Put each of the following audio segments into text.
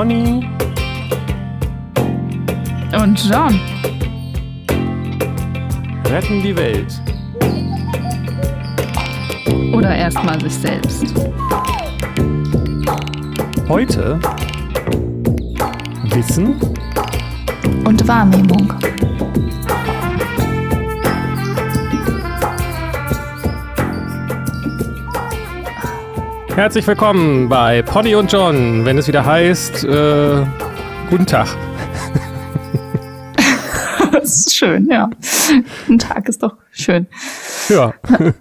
Conny und John retten die Welt. Oder erstmal sich selbst. Heute Wissen und Wahrnehmung. Herzlich willkommen bei Poddy und John, wenn es wieder heißt, äh, guten Tag. das ist schön, ja. Guten Tag ist doch schön. Ja.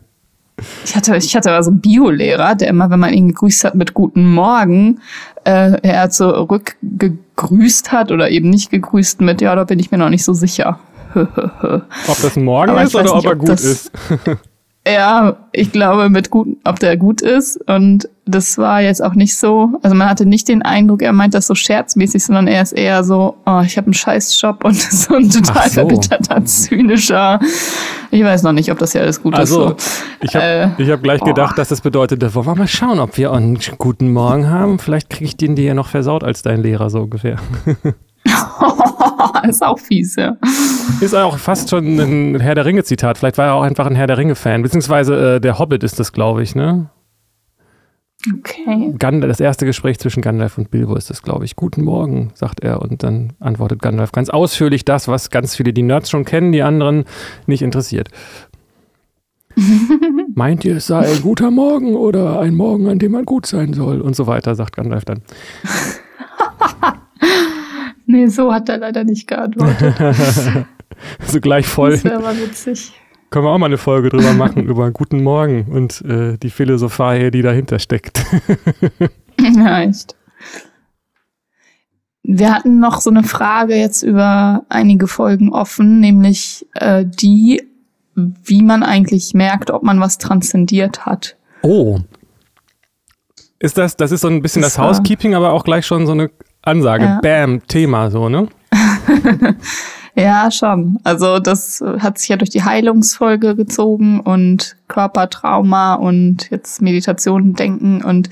Ich hatte, ich hatte also einen Biolehrer, der immer, wenn man ihn gegrüßt hat mit Guten Morgen, äh, er zurückgegrüßt hat oder eben nicht gegrüßt mit, ja, da bin ich mir noch nicht so sicher. ob das ein Morgen ist oder ob er gut ist. Ja, ich glaube, mit gut, ob der gut ist. Und das war jetzt auch nicht so. Also man hatte nicht den Eindruck, er meint das so scherzmäßig, sondern er ist eher so, oh, ich habe einen Scheißjob und so ein total so. verbitterter, zynischer. Ich weiß noch nicht, ob das ja alles gut also, ist. So. Ich habe äh, hab gleich oh. gedacht, dass das bedeutet, wollen wir mal schauen, ob wir einen guten Morgen haben. Vielleicht kriege ich den dir ja noch versaut als dein Lehrer, so ungefähr. ist auch fies, ja. Ist auch fast schon ein Herr der Ringe-Zitat. Vielleicht war er auch einfach ein Herr der Ringe-Fan. Beziehungsweise äh, der Hobbit ist das, glaube ich, ne? Okay. Gandalf, das erste Gespräch zwischen Gandalf und Bilbo ist das, glaube ich. Guten Morgen, sagt er. Und dann antwortet Gandalf ganz ausführlich das, was ganz viele die Nerds schon kennen, die anderen nicht interessiert. Meint ihr, es sei ein guter Morgen oder ein Morgen, an dem man gut sein soll? Und so weiter, sagt Gandalf dann. Nee, so hat er leider nicht geantwortet. so gleich voll. Das wäre aber witzig. Können wir auch mal eine Folge drüber machen, über Guten Morgen und äh, die Philosophie, die dahinter steckt. ja, echt. Wir hatten noch so eine Frage jetzt über einige Folgen offen, nämlich äh, die, wie man eigentlich merkt, ob man was transzendiert hat. Oh. Ist das, das ist so ein bisschen das, das Housekeeping, aber auch gleich schon so eine Ansage, ja. Bam, Thema so, ne? ja, schon. Also das hat sich ja durch die Heilungsfolge gezogen und Körpertrauma und jetzt Meditation denken und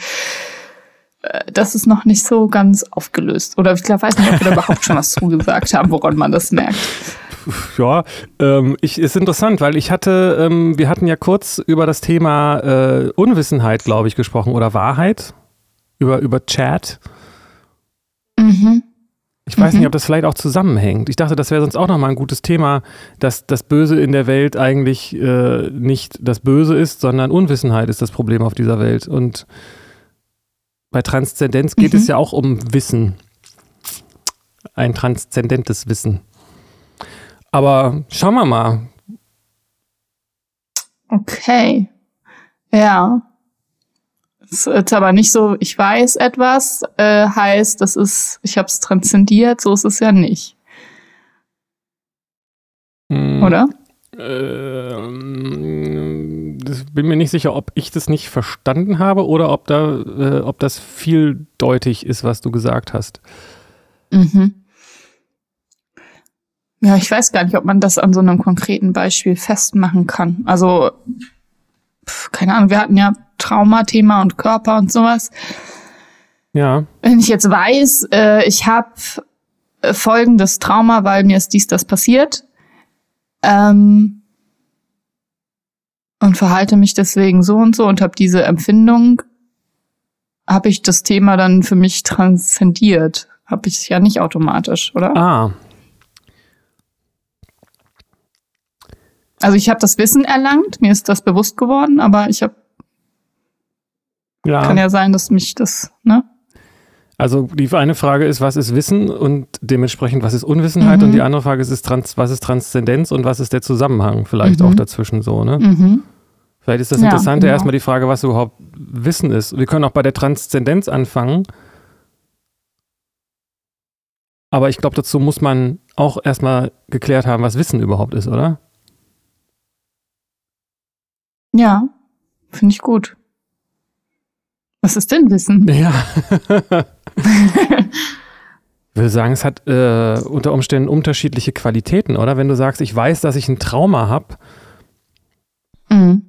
äh, das ist noch nicht so ganz aufgelöst. Oder ich glaube, weiß nicht, ob wir da überhaupt schon was zugesagt haben, woran man das merkt. Ja, ähm, ich, ist interessant, weil ich hatte, ähm, wir hatten ja kurz über das Thema äh, Unwissenheit, glaube ich, gesprochen oder Wahrheit über, über Chat. Mhm. Ich weiß mhm. nicht, ob das vielleicht auch zusammenhängt. Ich dachte, das wäre sonst auch nochmal ein gutes Thema, dass das Böse in der Welt eigentlich äh, nicht das Böse ist, sondern Unwissenheit ist das Problem auf dieser Welt. Und bei Transzendenz geht mhm. es ja auch um Wissen. Ein transzendentes Wissen. Aber schauen wir mal. Okay. Ja. Es ist aber nicht so, ich weiß etwas, äh, heißt, das ist, ich habe es transzendiert, so ist es ja nicht. Hm, Oder? Ähm, bin mir nicht sicher, ob ich das nicht verstanden habe oder ob da, äh, ob das vieldeutig ist, was du gesagt hast. Mhm. Ja, ich weiß gar nicht, ob man das an so einem konkreten Beispiel festmachen kann. Also, keine Ahnung, wir hatten ja Traumathema und Körper und sowas. Ja. Wenn ich jetzt weiß, äh, ich habe äh, folgendes Trauma, weil mir ist dies, das passiert, ähm, und verhalte mich deswegen so und so und habe diese Empfindung, habe ich das Thema dann für mich transzendiert. Habe ich es ja nicht automatisch, oder? Ah. Also ich habe das Wissen erlangt, mir ist das bewusst geworden, aber ich habe ja. Kann ja sein, dass mich das, ne? Also die eine Frage ist, was ist Wissen und dementsprechend, was ist Unwissenheit? Mhm. Und die andere Frage ist, ist Trans was ist Transzendenz und was ist der Zusammenhang vielleicht mhm. auch dazwischen so, ne? Mhm. Vielleicht ist das ja, Interessante genau. erstmal die Frage, was überhaupt Wissen ist. Wir können auch bei der Transzendenz anfangen. Aber ich glaube, dazu muss man auch erstmal geklärt haben, was Wissen überhaupt ist, oder? Ja, finde ich gut. Was ist denn Wissen? Ja. ich würde sagen, es hat äh, unter Umständen unterschiedliche Qualitäten, oder? Wenn du sagst, ich weiß, dass ich ein Trauma habe. Mhm.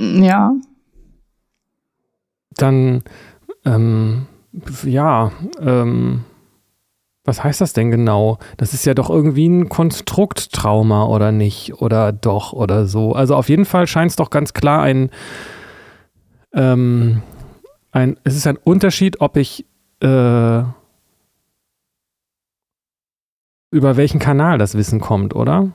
Ja. dann, ähm, ja, ähm, was heißt das denn genau? Das ist ja doch irgendwie ein Konstrukttrauma oder nicht? Oder doch oder so. Also auf jeden Fall scheint es doch ganz klar ein, ähm, ein, es ist ein Unterschied, ob ich äh, über welchen Kanal das Wissen kommt, oder?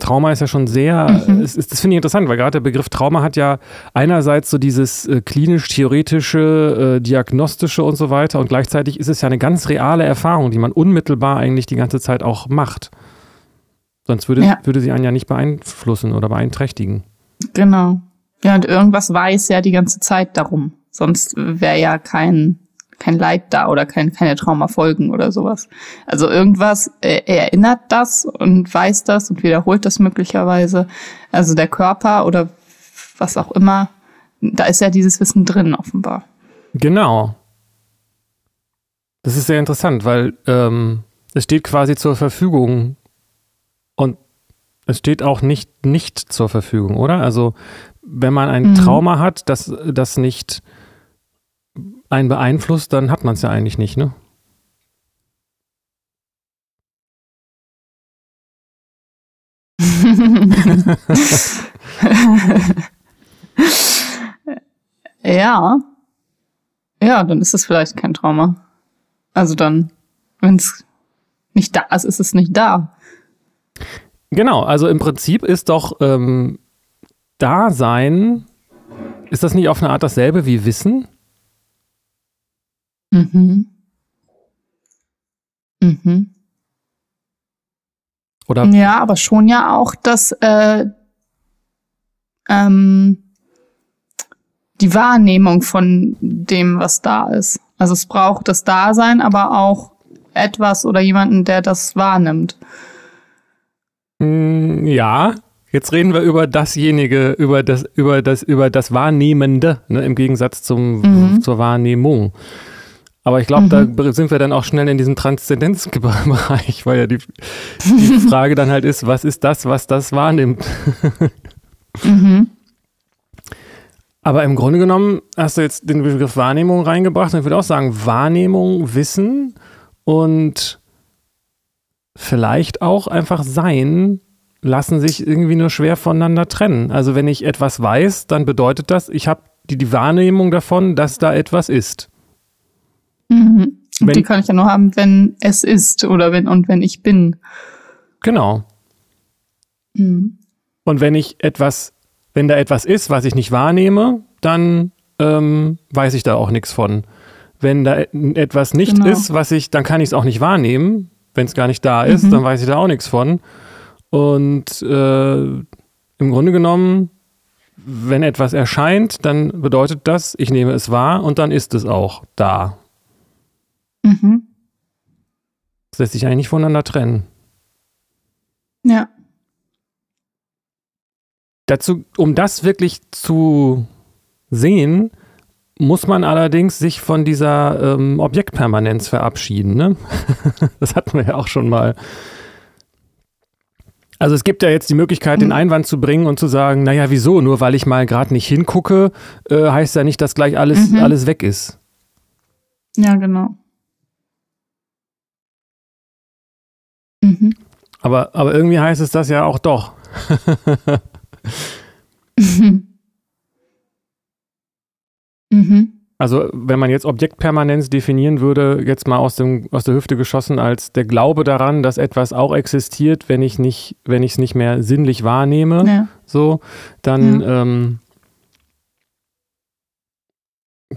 Trauma ist ja schon sehr, mhm. ist, das finde ich interessant, weil gerade der Begriff Trauma hat ja einerseits so dieses äh, klinisch-theoretische, äh, diagnostische und so weiter und gleichzeitig ist es ja eine ganz reale Erfahrung, die man unmittelbar eigentlich die ganze Zeit auch macht. Sonst würde, ja. würde sie einen ja nicht beeinflussen oder beeinträchtigen. Genau. Ja, und irgendwas weiß ja die ganze Zeit darum. Sonst wäre ja kein kein Leid da oder kein, keine Traumafolgen oder sowas. Also irgendwas äh, erinnert das und weiß das und wiederholt das möglicherweise. Also der Körper oder was auch immer, da ist ja dieses Wissen drin offenbar. Genau. Das ist sehr interessant, weil ähm, es steht quasi zur Verfügung und es steht auch nicht nicht zur Verfügung, oder? Also wenn man ein mhm. Trauma hat, das, das nicht einen beeinflusst, dann hat man es ja eigentlich nicht, ne? ja. Ja, dann ist es vielleicht kein Trauma. Also dann, wenn es nicht da ist, ist es nicht da. Genau, also im Prinzip ist doch ähm, Dasein, ist das nicht auf eine Art dasselbe wie Wissen? Mhm. Mhm. Oder? Ja, aber schon ja auch, dass äh, ähm, die Wahrnehmung von dem, was da ist. Also es braucht das Dasein, aber auch etwas oder jemanden, der das wahrnimmt. Mm, ja, jetzt reden wir über dasjenige, über das, über das, über das Wahrnehmende, ne, im Gegensatz zum, mhm. zur Wahrnehmung. Aber ich glaube, mhm. da sind wir dann auch schnell in diesem Transzendenzbereich, weil ja die, die Frage dann halt ist, was ist das, was das wahrnimmt? mhm. Aber im Grunde genommen hast du jetzt den Begriff Wahrnehmung reingebracht und ich würde auch sagen, Wahrnehmung, Wissen und vielleicht auch einfach Sein lassen sich irgendwie nur schwer voneinander trennen. Also wenn ich etwas weiß, dann bedeutet das, ich habe die, die Wahrnehmung davon, dass da etwas ist. Mhm. Wenn, die kann ich ja nur haben, wenn es ist oder wenn und wenn ich bin. Genau. Mhm. Und wenn ich etwas, wenn da etwas ist, was ich nicht wahrnehme, dann ähm, weiß ich da auch nichts von. Wenn da etwas nicht genau. ist, was ich, dann kann ich es auch nicht wahrnehmen. Wenn es gar nicht da ist, mhm. dann weiß ich da auch nichts von. Und äh, im Grunde genommen, wenn etwas erscheint, dann bedeutet das, ich nehme es wahr und dann ist es auch da. Mhm. Das lässt sich eigentlich voneinander trennen. Ja. Dazu, um das wirklich zu sehen, muss man allerdings sich von dieser ähm, Objektpermanenz verabschieden. Ne? das hatten wir ja auch schon mal. Also es gibt ja jetzt die Möglichkeit, den mhm. Einwand zu bringen und zu sagen, naja, wieso? Nur weil ich mal gerade nicht hingucke, äh, heißt ja nicht, dass gleich alles, mhm. alles weg ist. Ja, genau. Mhm. Aber, aber irgendwie heißt es das ja auch doch. mhm. Also wenn man jetzt Objektpermanenz definieren würde, jetzt mal aus, dem, aus der Hüfte geschossen, als der Glaube daran, dass etwas auch existiert, wenn ich nicht, wenn ich es nicht mehr sinnlich wahrnehme, ja. so, dann, ja. ähm,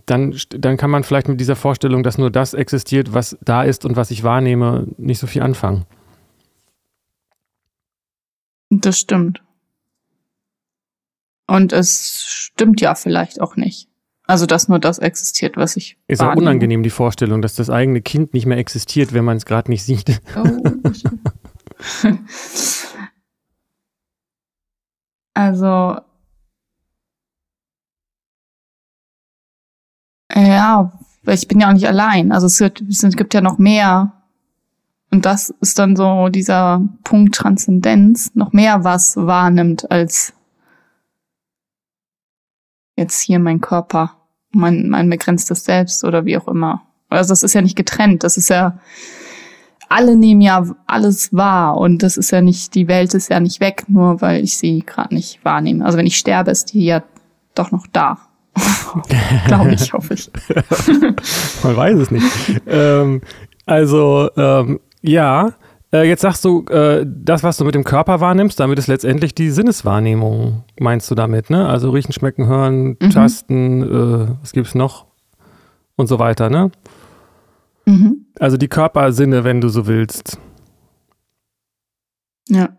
dann, dann kann man vielleicht mit dieser Vorstellung, dass nur das existiert, was da ist und was ich wahrnehme, nicht so viel anfangen. Das stimmt. Und es stimmt ja vielleicht auch nicht. Also, dass nur das existiert, was ich. Ist auch unangenehm, die Vorstellung, dass das eigene Kind nicht mehr existiert, wenn man es gerade nicht sieht. Oh, also. Ja, ich bin ja auch nicht allein. Also es gibt, es gibt ja noch mehr und das ist dann so dieser Punkt Transzendenz, noch mehr was wahrnimmt als jetzt hier mein Körper, mein, mein begrenztes Selbst oder wie auch immer. Also das ist ja nicht getrennt, das ist ja, alle nehmen ja alles wahr und das ist ja nicht, die Welt ist ja nicht weg, nur weil ich sie gerade nicht wahrnehme. Also wenn ich sterbe, ist die ja doch noch da. Glaube ich, hoffe ich. Man weiß es nicht. ähm, also, ähm, ja, äh, jetzt sagst du, äh, das, was du mit dem Körper wahrnimmst, damit ist letztendlich die Sinneswahrnehmung, meinst du damit, ne? Also riechen, schmecken, hören, mhm. tasten, äh, was gibt's noch? Und so weiter, ne? Mhm. Also die Körpersinne, wenn du so willst. Ja.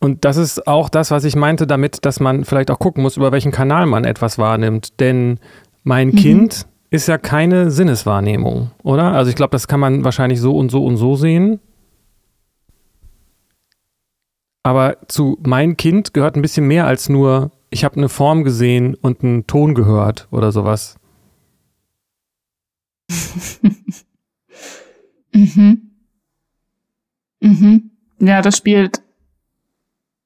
Und das ist auch das, was ich meinte damit, dass man vielleicht auch gucken muss, über welchen Kanal man etwas wahrnimmt. Denn mein mhm. Kind ist ja keine Sinneswahrnehmung, oder? Also ich glaube, das kann man wahrscheinlich so und so und so sehen. Aber zu mein Kind gehört ein bisschen mehr als nur, ich habe eine Form gesehen und einen Ton gehört oder sowas. mhm. Mhm. Ja, das spielt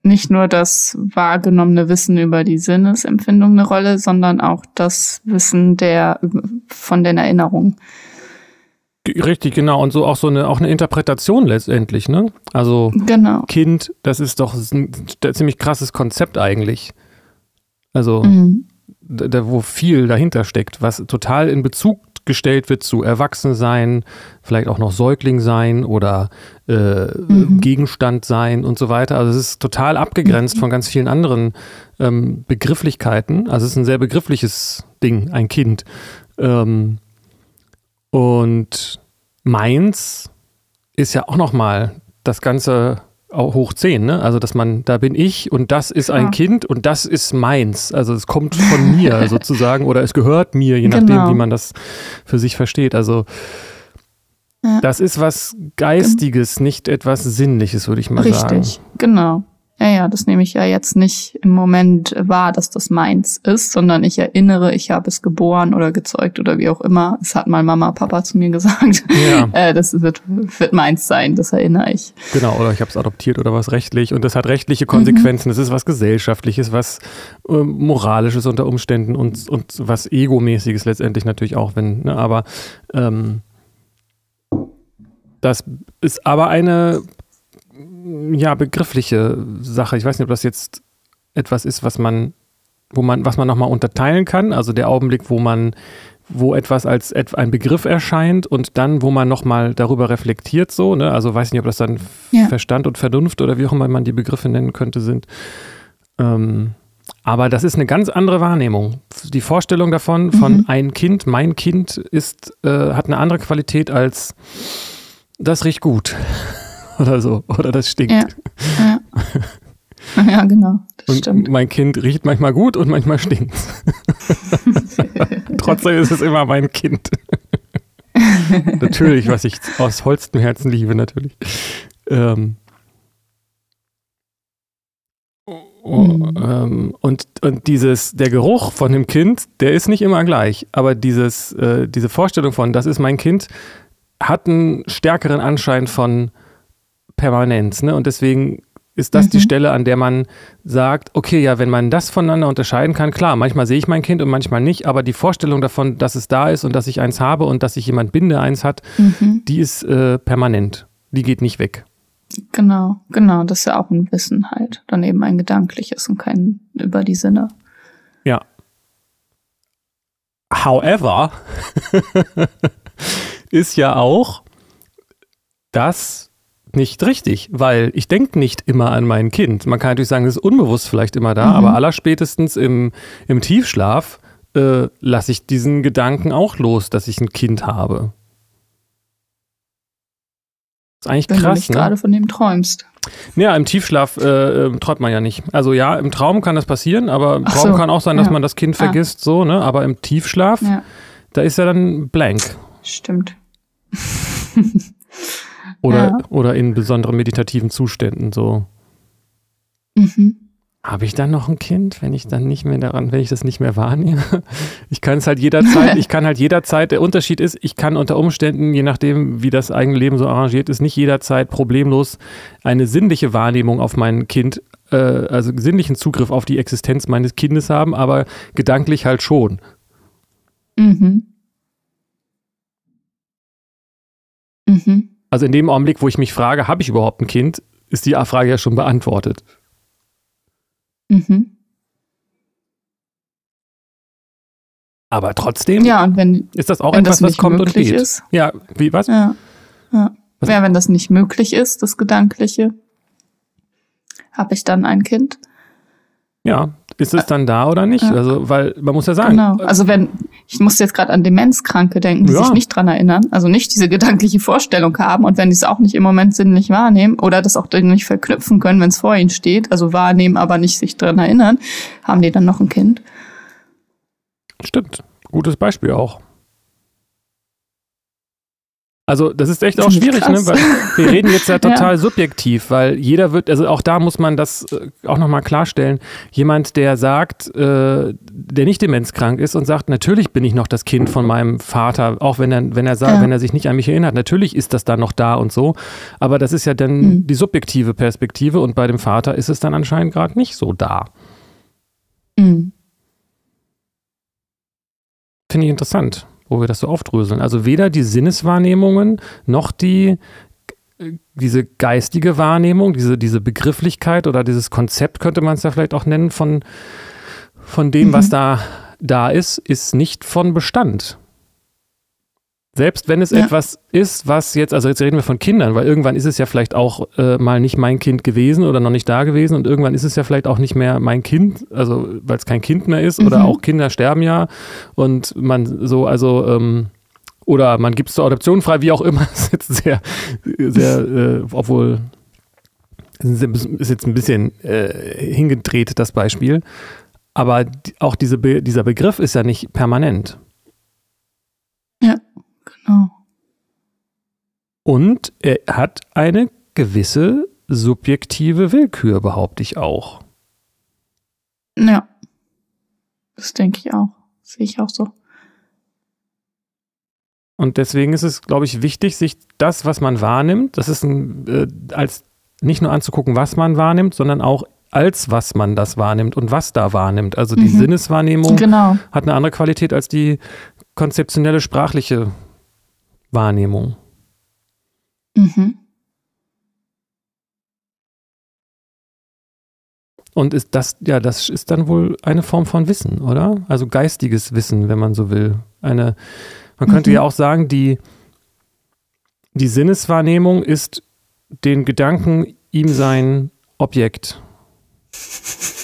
nicht nur das wahrgenommene Wissen über die Sinnesempfindung eine Rolle, sondern auch das Wissen der von den Erinnerungen. Richtig, genau. Und so auch so eine, auch eine Interpretation letztendlich, ne? Also genau. Kind, das ist doch ein ziemlich krasses Konzept eigentlich. Also, mhm. da, wo viel dahinter steckt, was total in Bezug gestellt wird zu Erwachsensein, vielleicht auch noch Säugling sein oder äh, mhm. Gegenstand sein und so weiter. Also es ist total abgegrenzt mhm. von ganz vielen anderen ähm, Begrifflichkeiten. Also es ist ein sehr begriffliches Ding, ein Kind. Ähm, und meins ist ja auch noch mal das ganze hoch 10, ne? Also, dass man, da bin ich und das ist ein ja. Kind und das ist meins. Also, es kommt von mir sozusagen oder es gehört mir, je nachdem, genau. wie man das für sich versteht. Also, ja. das ist was Geistiges, nicht etwas Sinnliches, würde ich mal Richtig. sagen. Richtig, genau. Ja, ja, das nehme ich ja jetzt nicht im Moment wahr, dass das meins ist, sondern ich erinnere, ich habe es geboren oder gezeugt oder wie auch immer. Es hat mal Mama, Papa zu mir gesagt. Ja. Äh, das wird, wird meins sein, das erinnere ich. Genau, oder ich habe es adoptiert oder was rechtlich und das hat rechtliche Konsequenzen. Mhm. Das ist was Gesellschaftliches, was äh, Moralisches unter Umständen und, und was Egomäßiges letztendlich natürlich auch, wenn, ne, aber ähm, das ist aber eine ja, begriffliche Sache. Ich weiß nicht, ob das jetzt etwas ist, was man, wo man, was man nochmal unterteilen kann. Also der Augenblick, wo man, wo etwas als ein Begriff erscheint und dann, wo man nochmal darüber reflektiert, so, ne? Also weiß nicht, ob das dann ja. Verstand und Vernunft oder wie auch immer man die Begriffe nennen könnte, sind. Ähm, aber das ist eine ganz andere Wahrnehmung. Die Vorstellung davon, von mhm. ein Kind, mein Kind, ist, äh, hat eine andere Qualität als das riecht gut oder so. Oder das stinkt. Ja, ja. ja genau. Das und stimmt. mein Kind riecht manchmal gut und manchmal stinkt. Trotzdem ist es immer mein Kind. natürlich, was ich aus vollstem Herzen liebe, natürlich. Ähm, Oh, mhm. ähm, und, und dieses, der Geruch von dem Kind, der ist nicht immer gleich. Aber dieses, äh, diese Vorstellung von, das ist mein Kind, hat einen stärkeren Anschein von Permanenz. Ne? Und deswegen ist das mhm. die Stelle, an der man sagt, okay, ja, wenn man das voneinander unterscheiden kann, klar, manchmal sehe ich mein Kind und manchmal nicht, aber die Vorstellung davon, dass es da ist und dass ich eins habe und dass ich jemand bin, der eins hat, mhm. die ist äh, permanent. Die geht nicht weg. Genau, genau, das ist ja auch ein Wissen halt. Dann eben ein gedankliches und kein über die Sinne. Ja. However, ist ja auch, dass nicht richtig, weil ich denke nicht immer an mein Kind. Man kann natürlich sagen, es ist unbewusst vielleicht immer da, mhm. aber allerspätestens im, im Tiefschlaf äh, lasse ich diesen Gedanken auch los, dass ich ein Kind habe. Das ist eigentlich Wenn krass. Wenn du nicht ne? gerade von dem träumst. Ja, im Tiefschlaf äh, äh, träumt man ja nicht. Also ja, im Traum kann das passieren, aber im Traum so. kann auch sein, dass ja. man das Kind ah. vergisst, so, ne? Aber im Tiefschlaf, ja. da ist ja dann blank. Stimmt. Oder, ja. oder in besonderen meditativen Zuständen so. Mhm. habe ich dann noch ein Kind, wenn ich dann nicht mehr daran, wenn ich das nicht mehr wahrnehme? Ich kann es halt jederzeit, ich kann halt jederzeit, der Unterschied ist, ich kann unter Umständen, je nachdem, wie das eigene Leben so arrangiert ist, nicht jederzeit problemlos eine sinnliche Wahrnehmung auf mein Kind, äh, also sinnlichen Zugriff auf die Existenz meines Kindes haben, aber gedanklich halt schon. Mhm. Mhm. Also in dem Augenblick, wo ich mich frage, habe ich überhaupt ein Kind, ist die Frage ja schon beantwortet. Mhm. Aber trotzdem ja, und wenn, ist das auch etwas, das was kommt und geht. Ist, ja, wie was? Ja, ja. ja, wenn das nicht möglich ist, das Gedankliche, habe ich dann ein Kind? Ja, ist es dann da oder nicht? Ja. Also, weil man muss ja sagen. Genau. Also wenn, ich muss jetzt gerade an Demenzkranke denken, die ja. sich nicht dran erinnern, also nicht diese gedankliche Vorstellung haben und wenn die es auch nicht im Moment sinnlich wahrnehmen oder das auch nicht verknüpfen können, wenn es vor ihnen steht, also wahrnehmen, aber nicht sich dran erinnern, haben die dann noch ein Kind. Stimmt. Gutes Beispiel auch. Also das ist echt auch schwierig, ne? weil wir reden jetzt ja total ja. subjektiv, weil jeder wird, also auch da muss man das äh, auch nochmal klarstellen, jemand, der sagt, äh, der nicht demenzkrank ist und sagt, natürlich bin ich noch das Kind von meinem Vater, auch wenn er, wenn er sagt, ja. wenn er sich nicht an mich erinnert, natürlich ist das dann noch da und so, aber das ist ja dann mhm. die subjektive Perspektive und bei dem Vater ist es dann anscheinend gerade nicht so da. Mhm. Finde ich interessant wo wir das so aufdröseln. Also weder die Sinneswahrnehmungen noch die diese geistige Wahrnehmung, diese, diese Begrifflichkeit oder dieses Konzept könnte man es ja vielleicht auch nennen von, von dem, mhm. was da, da ist, ist nicht von Bestand. Selbst wenn es ja. etwas ist, was jetzt, also jetzt reden wir von Kindern, weil irgendwann ist es ja vielleicht auch äh, mal nicht mein Kind gewesen oder noch nicht da gewesen und irgendwann ist es ja vielleicht auch nicht mehr mein Kind, also weil es kein Kind mehr ist mhm. oder auch Kinder sterben ja und man so, also ähm, oder man gibt es zur Adoption frei, wie auch immer, ist jetzt sehr, sehr, äh, obwohl ist jetzt ein bisschen äh, hingedreht, das Beispiel. Aber auch diese Be dieser Begriff ist ja nicht permanent. Oh. Und er hat eine gewisse subjektive Willkür, behaupte ich auch. Ja. Das denke ich auch. Sehe ich auch so. Und deswegen ist es, glaube ich, wichtig, sich das, was man wahrnimmt, das ist ein, äh, als nicht nur anzugucken, was man wahrnimmt, sondern auch als was man das wahrnimmt und was da wahrnimmt. Also die mhm. Sinneswahrnehmung genau. hat eine andere Qualität als die konzeptionelle sprachliche Wahrnehmung. Mhm. Und ist das, ja, das ist dann wohl eine Form von Wissen, oder? Also geistiges Wissen, wenn man so will. Eine, man könnte mhm. ja auch sagen, die, die Sinneswahrnehmung ist den Gedanken ihm sein Objekt.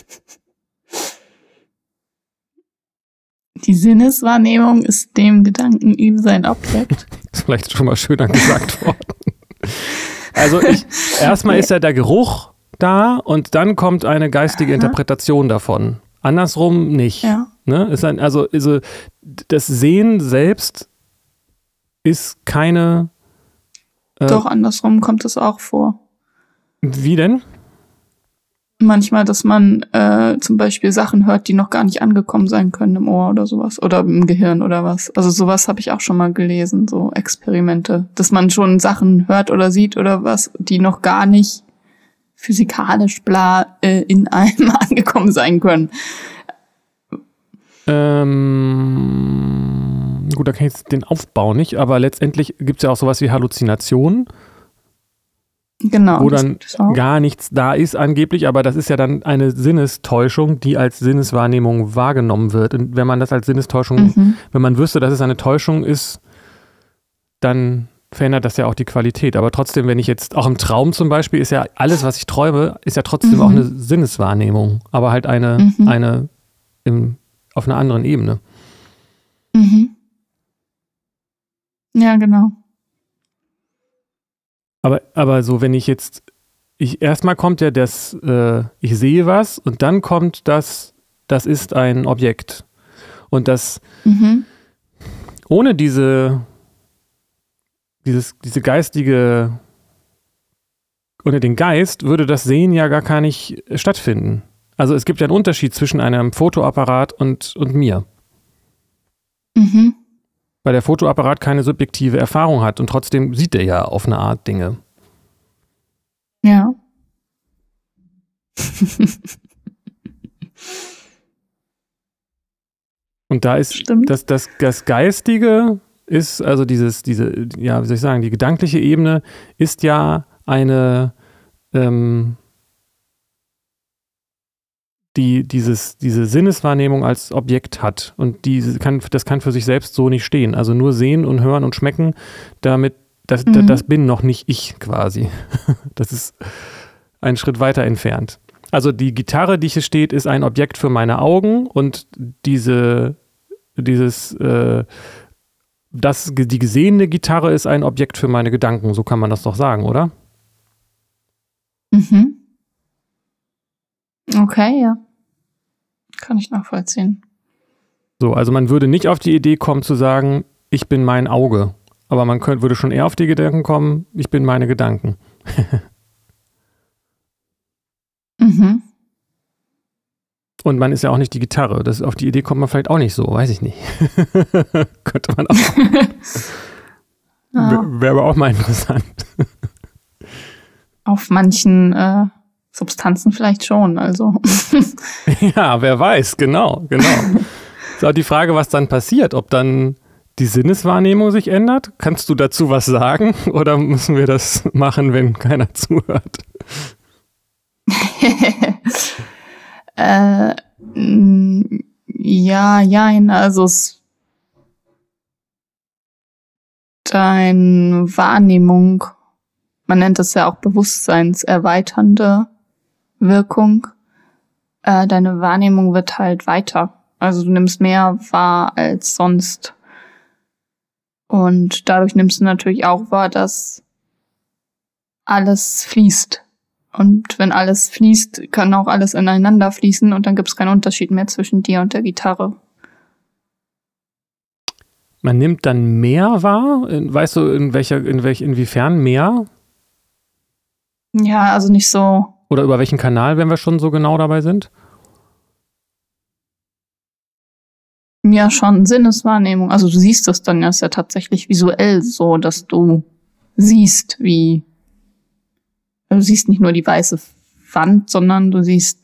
Die Sinneswahrnehmung ist dem Gedanken ihm sein Objekt. ist vielleicht schon mal schöner gesagt worden. Also ich, erstmal ist ja der Geruch da und dann kommt eine geistige Interpretation davon. Andersrum nicht. Ja. Ne? Ist ein, also, also das Sehen selbst ist keine. Äh, Doch, andersrum kommt es auch vor. Wie denn? Manchmal, dass man äh, zum Beispiel Sachen hört, die noch gar nicht angekommen sein können im Ohr oder sowas oder im Gehirn oder was. Also sowas habe ich auch schon mal gelesen, so Experimente, dass man schon Sachen hört oder sieht oder was, die noch gar nicht physikalisch bla äh, in einem angekommen sein können. Ähm, gut, da kann ich den Aufbau nicht, aber letztendlich gibt es ja auch sowas wie Halluzinationen. Genau. Wo dann gar nichts da ist angeblich, aber das ist ja dann eine Sinnestäuschung, die als Sinneswahrnehmung wahrgenommen wird. Und wenn man das als Sinnestäuschung, mhm. wenn man wüsste, dass es eine Täuschung ist, dann verändert das ja auch die Qualität. Aber trotzdem, wenn ich jetzt, auch im Traum zum Beispiel, ist ja alles, was ich träume, ist ja trotzdem mhm. auch eine Sinneswahrnehmung, aber halt eine, mhm. eine im, auf einer anderen Ebene. Mhm. Ja, genau. Aber, aber so, wenn ich jetzt, ich, erstmal kommt ja das, äh, ich sehe was und dann kommt das, das ist ein Objekt. Und das, mhm. ohne diese, dieses, diese geistige, ohne den Geist würde das Sehen ja gar gar nicht stattfinden. Also es gibt ja einen Unterschied zwischen einem Fotoapparat und, und mir. Mhm. Weil der Fotoapparat keine subjektive Erfahrung hat und trotzdem sieht er ja auf eine Art Dinge. Ja. und da ist das, das, das Geistige ist, also dieses, diese, ja, wie soll ich sagen, die gedankliche Ebene ist ja eine, ähm, die dieses, diese Sinneswahrnehmung als Objekt hat. Und die kann, das kann für sich selbst so nicht stehen. Also nur sehen und hören und schmecken, damit, das, mhm. das, das bin noch nicht ich quasi. Das ist einen Schritt weiter entfernt. Also die Gitarre, die hier steht, ist ein Objekt für meine Augen und diese, dieses, äh, das, die gesehene Gitarre ist ein Objekt für meine Gedanken. So kann man das doch sagen, oder? Mhm. Okay, ja. Kann ich nachvollziehen. So, also man würde nicht auf die Idee kommen zu sagen, ich bin mein Auge. Aber man könnte, würde schon eher auf die Gedanken kommen, ich bin meine Gedanken. mhm. Und man ist ja auch nicht die Gitarre. Das, auf die Idee kommt man vielleicht auch nicht so, weiß ich nicht. Könnte man auch. ja. Wäre aber auch mal interessant. auf manchen äh, Substanzen vielleicht schon, also. ja, wer weiß, genau, genau. Ist auch die Frage, was dann passiert, ob dann die Sinneswahrnehmung sich ändert. Kannst du dazu was sagen oder müssen wir das machen, wenn keiner zuhört? äh, ja, ja, also es deine Wahrnehmung, man nennt es ja auch bewusstseinserweiternde Wirkung, äh, deine Wahrnehmung wird halt weiter. Also du nimmst mehr wahr als sonst. Und dadurch nimmst du natürlich auch wahr, dass alles fließt. Und wenn alles fließt, kann auch alles ineinander fließen und dann gibt es keinen Unterschied mehr zwischen dir und der Gitarre. Man nimmt dann mehr wahr? Weißt du, in welcher, in welch, inwiefern mehr? Ja, also nicht so oder über welchen Kanal, wenn wir schon so genau dabei sind? Ja, schon Sinneswahrnehmung. Also du siehst das dann ja, ist ja tatsächlich visuell so, dass du siehst, wie du siehst nicht nur die weiße Wand, sondern du siehst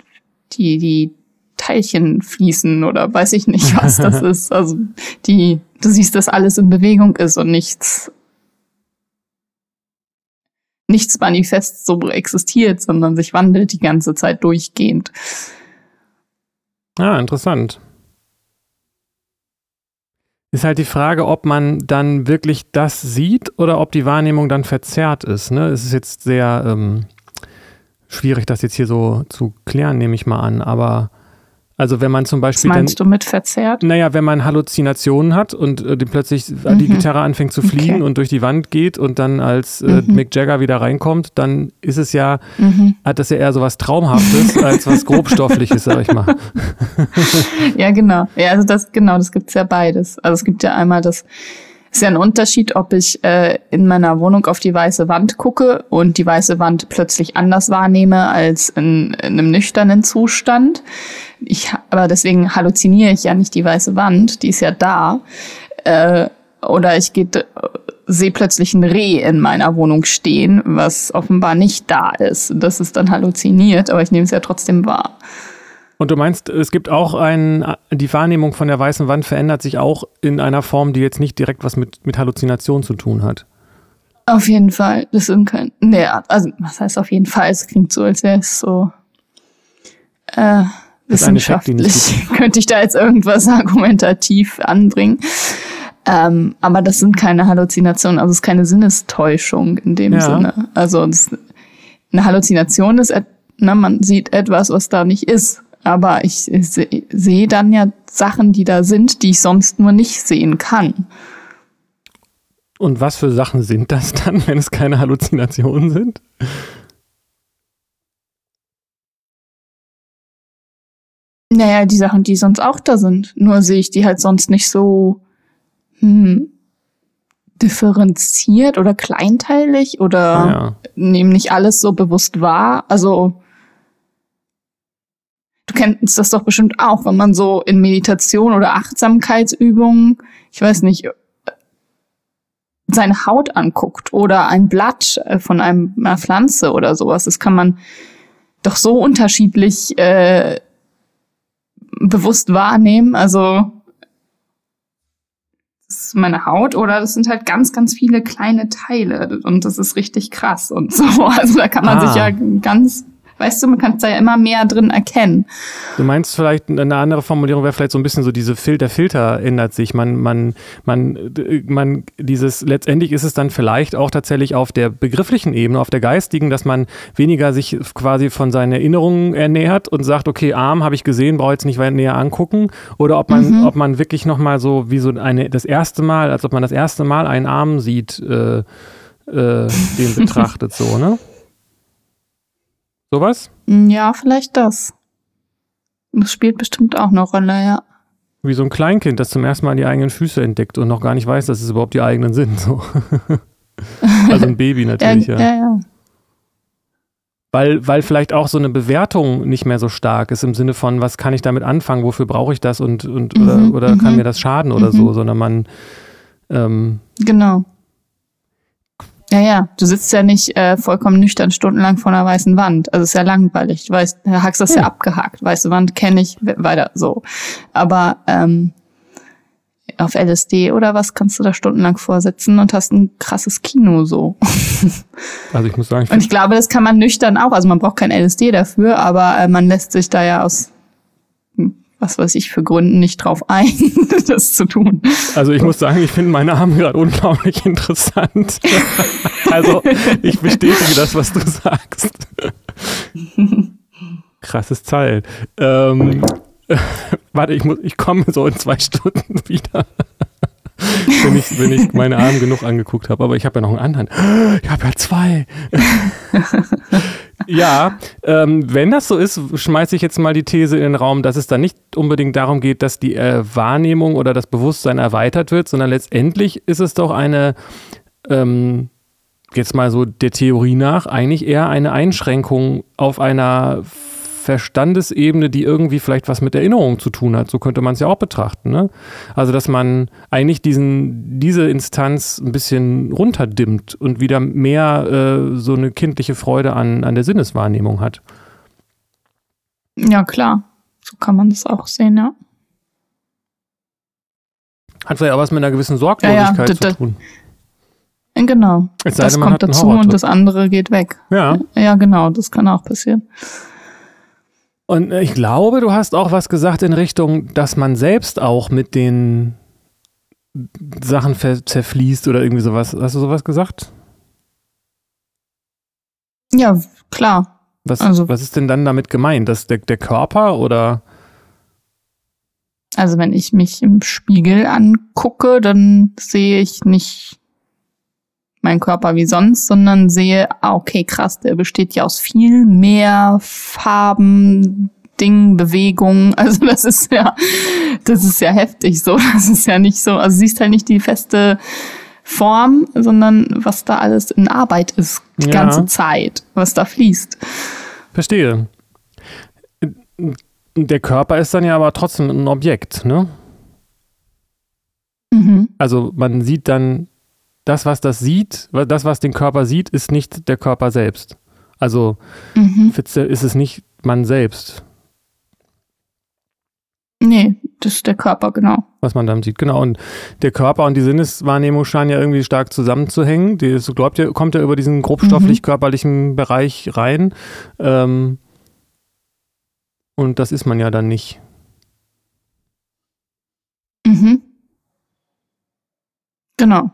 die, die Teilchen fließen oder weiß ich nicht, was das ist. Also die, du siehst, dass alles in Bewegung ist und nichts nichts manifest so existiert, sondern sich wandelt die ganze Zeit durchgehend. Ah, interessant. Ist halt die Frage, ob man dann wirklich das sieht oder ob die Wahrnehmung dann verzerrt ist. Ne? Es ist jetzt sehr ähm, schwierig, das jetzt hier so zu klären, nehme ich mal an. Aber also wenn man zum Beispiel. Was meinst dann, du mit verzerrt? Naja, wenn man Halluzinationen hat und äh, plötzlich mhm. die Gitarre anfängt zu fliegen okay. und durch die Wand geht und dann als äh, mhm. Mick Jagger wieder reinkommt, dann ist es ja, mhm. hat das ja eher so was Traumhaftes als was Grobstoffliches, sag ich mal. ja, genau. Ja, also das, genau, das gibt's ja beides. Also es gibt ja einmal das ist ja ein Unterschied, ob ich äh, in meiner Wohnung auf die weiße Wand gucke und die weiße Wand plötzlich anders wahrnehme als in, in einem nüchternen Zustand. Ich, aber deswegen halluziniere ich ja nicht die weiße Wand, die ist ja da. Äh, oder ich gehe sehe plötzlich ein Reh in meiner Wohnung stehen, was offenbar nicht da ist. Das ist dann halluziniert, aber ich nehme es ja trotzdem wahr. Und du meinst, es gibt auch ein, die Wahrnehmung von der weißen Wand verändert sich auch in einer Form, die jetzt nicht direkt was mit, mit Halluzination zu tun hat. Auf jeden Fall. Das sind kein, nee, also, was heißt auf jeden Fall? Es klingt so, als wäre es so, äh, wissenschaftlich. Könnte ich da jetzt irgendwas argumentativ anbringen. Ähm, aber das sind keine Halluzinationen, also es ist keine Sinnestäuschung in dem ja. Sinne. Also das, eine Halluzination ist, na, man sieht etwas, was da nicht ist aber ich sehe dann ja Sachen, die da sind, die ich sonst nur nicht sehen kann. Und was für Sachen sind das dann, wenn es keine Halluzinationen sind? Naja, die Sachen, die sonst auch da sind. Nur sehe ich die halt sonst nicht so hm, differenziert oder kleinteilig oder ja. nehme nicht alles so bewusst wahr. Also du kennst das doch bestimmt auch, wenn man so in Meditation oder Achtsamkeitsübungen, ich weiß nicht, seine Haut anguckt oder ein Blatt äh, von einem, einer Pflanze oder sowas. Das kann man doch so unterschiedlich äh, bewusst wahrnehmen. Also das ist meine Haut oder das sind halt ganz, ganz viele kleine Teile und das ist richtig krass und so. Also da kann man ah. sich ja ganz Weißt du, man kann da ja immer mehr drin erkennen. Du meinst vielleicht eine andere Formulierung wäre vielleicht so ein bisschen so diese Fil der Filter ändert sich. Man, man, man, man, dieses, letztendlich ist es dann vielleicht auch tatsächlich auf der begrifflichen Ebene, auf der geistigen, dass man weniger sich quasi von seinen Erinnerungen ernährt und sagt, okay, Arm habe ich gesehen, brauche jetzt nicht näher angucken. Oder ob man, mhm. ob man wirklich nochmal so wie so eine, das erste Mal, als ob man das erste Mal einen Arm sieht, äh, äh, den betrachtet, so, ne? Sowas? Ja, vielleicht das. Das spielt bestimmt auch eine Rolle, ja. Wie so ein Kleinkind, das zum ersten Mal die eigenen Füße entdeckt und noch gar nicht weiß, dass es überhaupt die eigenen sind. So. also ein Baby natürlich, ja. ja. ja, Weil, weil vielleicht auch so eine Bewertung nicht mehr so stark ist im Sinne von, was kann ich damit anfangen, wofür brauche ich das und, und oder, mhm, oder kann mhm. mir das schaden oder mhm. so, sondern man ähm, genau. Ja, ja, du sitzt ja nicht äh, vollkommen nüchtern stundenlang vor einer weißen Wand. Also ist ja langweilig. Du weißt, du hast das ja, ja abgehakt. Weiße Wand kenne ich weiter so. Aber ähm, auf LSD oder was kannst du da stundenlang vorsitzen und hast ein krasses Kino so. Also ich muss sagen, ich und ich glaube, das kann man nüchtern auch. Also man braucht kein LSD dafür, aber äh, man lässt sich da ja aus was weiß ich für Gründen nicht drauf ein, das zu tun. Also ich muss sagen, ich finde meine Arme gerade unglaublich interessant. also ich bestätige das, was du sagst. Krasses Teil. Ähm, warte, ich, ich komme so in zwei Stunden wieder. wenn, ich, wenn ich meine Arme genug angeguckt habe. Aber ich habe ja noch einen anderen. Ich habe ja zwei. Ja, ähm, wenn das so ist, schmeiße ich jetzt mal die These in den Raum, dass es dann nicht unbedingt darum geht, dass die äh, Wahrnehmung oder das Bewusstsein erweitert wird, sondern letztendlich ist es doch eine, ähm, jetzt mal so der Theorie nach, eigentlich eher eine Einschränkung auf einer Verstandesebene, die irgendwie vielleicht was mit Erinnerung zu tun hat. So könnte man es ja auch betrachten. Ne? Also, dass man eigentlich diesen, diese Instanz ein bisschen runterdimmt und wieder mehr äh, so eine kindliche Freude an, an der Sinneswahrnehmung hat. Ja, klar. So kann man das auch sehen, ja. Hat vielleicht auch was mit einer gewissen Sorglosigkeit ja, ja, zu tun. Genau. das kommt dazu und das andere geht weg. Ja. Ja, genau, das kann auch passieren. Und äh, ich glaube, du hast auch was gesagt in Richtung, dass man selbst auch mit den Sachen zerfließt oder irgendwie sowas. Hast du sowas gesagt? Ja, klar. Was, also, was ist denn dann damit gemeint? Dass der, der Körper oder? Also wenn ich mich im Spiegel angucke, dann sehe ich nicht meinen Körper wie sonst, sondern sehe, ah, okay, krass, der besteht ja aus viel mehr Farben, Dingen, Bewegungen. Also das ist ja, das ist ja heftig so. Das ist ja nicht so, also siehst halt nicht die feste Form, sondern was da alles in Arbeit ist, die ja. ganze Zeit, was da fließt. Verstehe. Der Körper ist dann ja aber trotzdem ein Objekt, ne? Mhm. Also man sieht dann das, was das sieht, das, was den Körper sieht, ist nicht der Körper selbst. Also mhm. ist es nicht man selbst. Nee, das ist der Körper, genau. Was man dann sieht, genau. Und der Körper und die Sinneswahrnehmung scheinen ja irgendwie stark zusammenzuhängen. Die ist, glaubt ja, kommt ja über diesen grobstofflich-körperlichen mhm. Bereich rein. Ähm, und das ist man ja dann nicht. Mhm. Genau.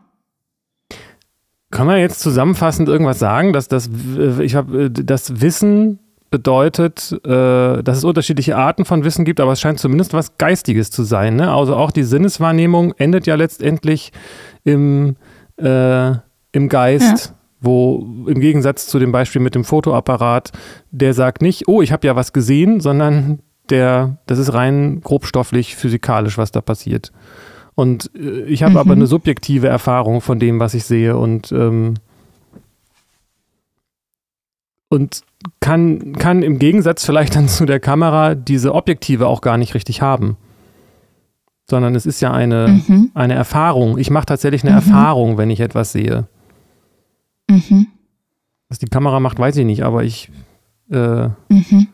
Kann man jetzt zusammenfassend irgendwas sagen, dass das, äh, ich habe äh, das Wissen bedeutet, äh, dass es unterschiedliche Arten von Wissen gibt, aber es scheint zumindest was Geistiges zu sein. Ne? Also auch die Sinneswahrnehmung endet ja letztendlich im, äh, im Geist. Ja. Wo im Gegensatz zu dem Beispiel mit dem Fotoapparat, der sagt nicht, oh, ich habe ja was gesehen, sondern der, das ist rein grobstofflich, physikalisch, was da passiert. Und äh, ich habe mhm. aber eine subjektive Erfahrung von dem, was ich sehe. Und, ähm, und kann, kann im Gegensatz vielleicht dann zu der Kamera diese Objektive auch gar nicht richtig haben. Sondern es ist ja eine, mhm. eine Erfahrung. Ich mache tatsächlich eine mhm. Erfahrung, wenn ich etwas sehe. Mhm. Was die Kamera macht, weiß ich nicht, aber ich. Äh, mhm.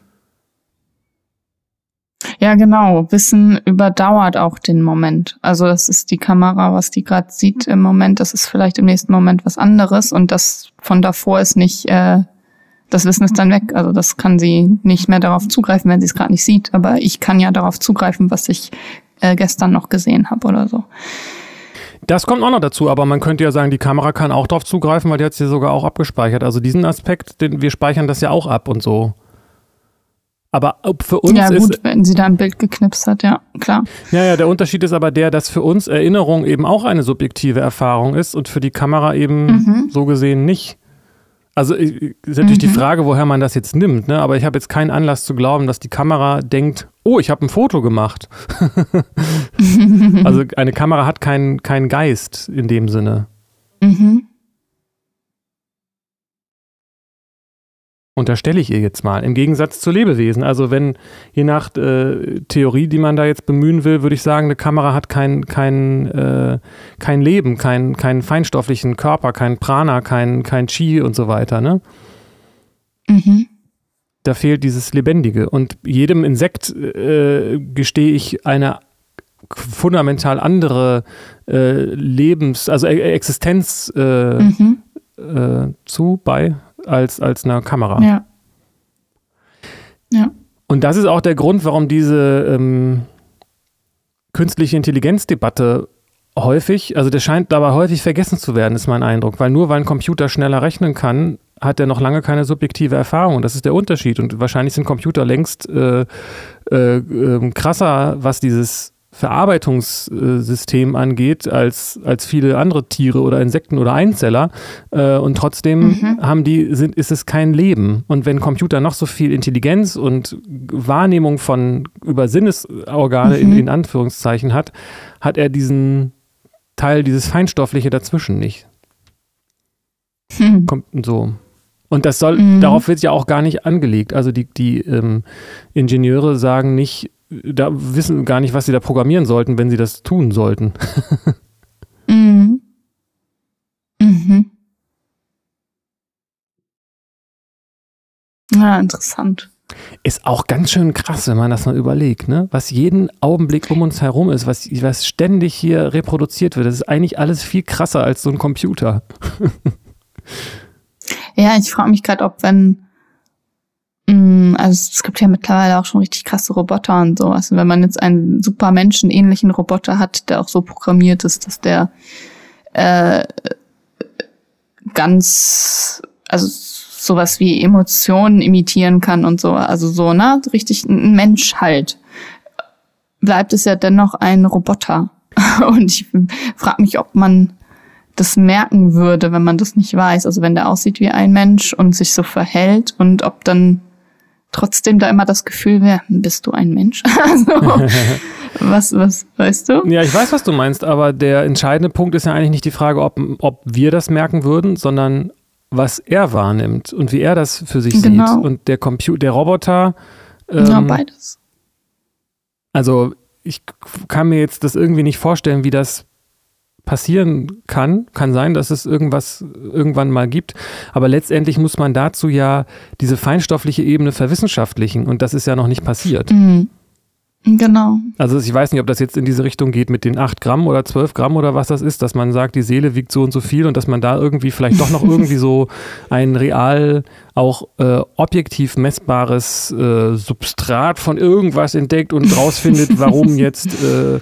Ja, genau. Wissen überdauert auch den Moment. Also das ist die Kamera, was die gerade sieht im Moment. Das ist vielleicht im nächsten Moment was anderes und das von davor ist nicht äh, das Wissen ist dann weg. Also das kann sie nicht mehr darauf zugreifen, wenn sie es gerade nicht sieht. Aber ich kann ja darauf zugreifen, was ich äh, gestern noch gesehen habe oder so. Das kommt auch noch dazu, aber man könnte ja sagen, die Kamera kann auch darauf zugreifen, weil die hat ja sogar auch abgespeichert. Also diesen Aspekt, den, wir speichern das ja auch ab und so. Aber für uns ja, gut, ist, wenn sie da ein Bild geknipst hat, ja, klar. Ja, ja, der Unterschied ist aber der, dass für uns Erinnerung eben auch eine subjektive Erfahrung ist und für die Kamera eben mhm. so gesehen nicht. Also ist natürlich mhm. die Frage, woher man das jetzt nimmt, ne? aber ich habe jetzt keinen Anlass zu glauben, dass die Kamera denkt, oh, ich habe ein Foto gemacht. also eine Kamera hat keinen kein Geist in dem Sinne. Mhm. Unterstelle ich ihr jetzt mal, im Gegensatz zu Lebewesen. Also wenn, je nach äh, Theorie, die man da jetzt bemühen will, würde ich sagen, eine Kamera hat kein, kein, äh, kein Leben, keinen kein feinstofflichen Körper, kein Prana, kein, kein Chi und so weiter. Ne? Mhm. Da fehlt dieses Lebendige. Und jedem Insekt äh, gestehe ich eine fundamental andere äh, Lebens-, also e-, Existenz äh, mhm. Äh, zu, bei, als, als einer Kamera. Ja. Ja. Und das ist auch der Grund, warum diese ähm, künstliche Intelligenzdebatte häufig, also das scheint dabei häufig vergessen zu werden, ist mein Eindruck, weil nur weil ein Computer schneller rechnen kann, hat er noch lange keine subjektive Erfahrung. Das ist der Unterschied. Und wahrscheinlich sind Computer längst äh, äh, äh, krasser, was dieses Verarbeitungssystem angeht als, als viele andere Tiere oder Insekten oder Einzeller. Äh, und trotzdem mhm. haben die, sind, ist es kein Leben. Und wenn Computer noch so viel Intelligenz und Wahrnehmung von über Sinnesorgane mhm. in, in Anführungszeichen hat, hat er diesen Teil, dieses Feinstoffliche dazwischen nicht. Hm. Kommt so. Und das soll, mhm. darauf wird ja auch gar nicht angelegt. Also die, die ähm, Ingenieure sagen nicht, da wissen gar nicht, was sie da programmieren sollten, wenn sie das tun sollten. mhm. Mhm. Ja, interessant. Ist auch ganz schön krass, wenn man das mal überlegt, ne? Was jeden Augenblick um uns herum ist, was, was ständig hier reproduziert wird. Das ist eigentlich alles viel krasser als so ein Computer. ja, ich frage mich gerade, ob wenn Also es gibt ja mittlerweile auch schon richtig krasse Roboter und sowas. Und wenn man jetzt einen super menschenähnlichen Roboter hat, der auch so programmiert ist, dass der äh, ganz, also sowas wie Emotionen imitieren kann und so, also so, ne, richtig ein Mensch halt, bleibt es ja dennoch ein Roboter. Und ich frage mich, ob man das merken würde, wenn man das nicht weiß. Also wenn der aussieht wie ein Mensch und sich so verhält und ob dann trotzdem da immer das Gefühl wäre, bist du ein Mensch? also, was, was weißt du? Ja, ich weiß, was du meinst, aber der entscheidende Punkt ist ja eigentlich nicht die Frage, ob, ob wir das merken würden, sondern was er wahrnimmt und wie er das für sich genau. sieht. Und der Computer, der Roboter. Ähm, ja, beides. Also ich kann mir jetzt das irgendwie nicht vorstellen, wie das passieren kann. Kann sein, dass es irgendwas irgendwann mal gibt. Aber letztendlich muss man dazu ja diese feinstoffliche Ebene verwissenschaftlichen. Und das ist ja noch nicht passiert. Mhm. Genau. Also ich weiß nicht, ob das jetzt in diese Richtung geht mit den 8 Gramm oder 12 Gramm oder was das ist, dass man sagt, die Seele wiegt so und so viel und dass man da irgendwie vielleicht doch noch irgendwie so ein real auch äh, objektiv messbares äh, Substrat von irgendwas entdeckt und rausfindet, warum jetzt, äh,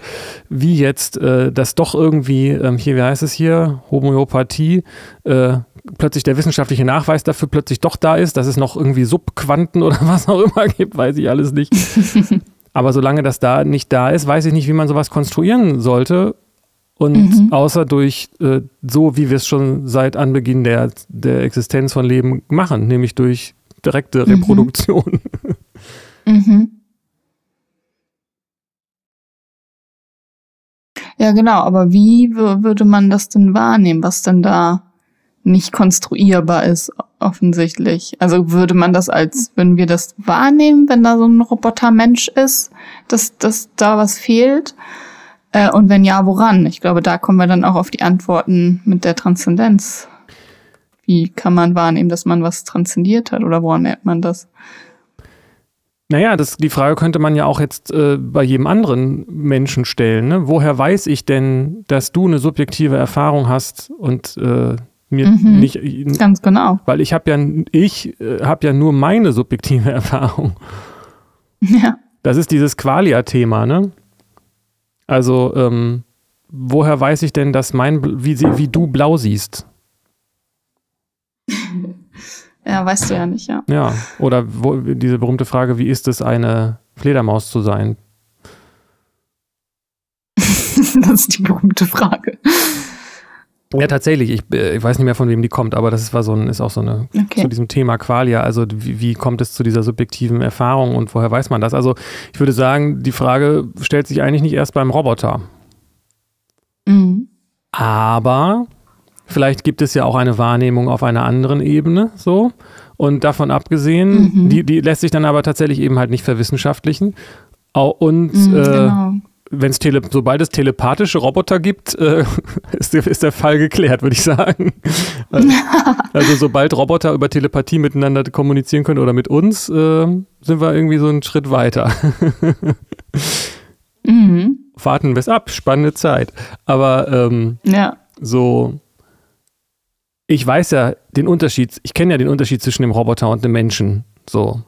wie jetzt äh, das doch irgendwie, ähm, hier, wie heißt es hier, Homöopathie, äh, plötzlich der wissenschaftliche Nachweis dafür plötzlich doch da ist, dass es noch irgendwie Subquanten oder was auch immer gibt, weiß ich alles nicht. Aber solange das da nicht da ist, weiß ich nicht, wie man sowas konstruieren sollte. Und mhm. außer durch äh, so, wie wir es schon seit Anbeginn der, der Existenz von Leben machen, nämlich durch direkte mhm. Reproduktion. Mhm. Ja, genau, aber wie würde man das denn wahrnehmen, was denn da nicht konstruierbar ist? Offensichtlich. Also würde man das als, würden wir das wahrnehmen, wenn da so ein Robotermensch ist, dass, dass da was fehlt? Äh, und wenn ja, woran? Ich glaube, da kommen wir dann auch auf die Antworten mit der Transzendenz. Wie kann man wahrnehmen, dass man was transzendiert hat oder woran merkt man das? Naja, das, die Frage könnte man ja auch jetzt äh, bei jedem anderen Menschen stellen. Ne? Woher weiß ich denn, dass du eine subjektive Erfahrung hast und äh, mir mhm, nicht. Ganz genau. Weil ich habe ja, ich äh, habe ja nur meine subjektive Erfahrung. Ja. Das ist dieses Qualia-Thema, ne? Also, ähm, woher weiß ich denn, dass mein, wie, wie du blau siehst? Ja, weißt du ja nicht, ja. Ja, oder wo, diese berühmte Frage, wie ist es, eine Fledermaus zu sein? das ist die berühmte Frage. Ja, tatsächlich. Ich, äh, ich, weiß nicht mehr, von wem die kommt, aber das war so ein, ist auch so eine okay. zu diesem Thema Qualia. Also wie, wie, kommt es zu dieser subjektiven Erfahrung und woher weiß man das? Also ich würde sagen, die Frage stellt sich eigentlich nicht erst beim Roboter. Mhm. Aber vielleicht gibt es ja auch eine Wahrnehmung auf einer anderen Ebene, so. Und davon abgesehen, mhm. die, die lässt sich dann aber tatsächlich eben halt nicht verwissenschaftlichen. Und mhm, äh, genau wenn es tele sobald es telepathische Roboter gibt, äh, ist, der, ist, der, Fall geklärt, würde ich sagen. Also, also, sobald Roboter über Telepathie miteinander kommunizieren können oder mit uns, äh, sind wir irgendwie so einen Schritt weiter. mhm. Warten wir es ab, spannende Zeit. Aber ähm, ja. so, ich weiß ja den Unterschied, ich kenne ja den Unterschied zwischen dem Roboter und dem Menschen. So.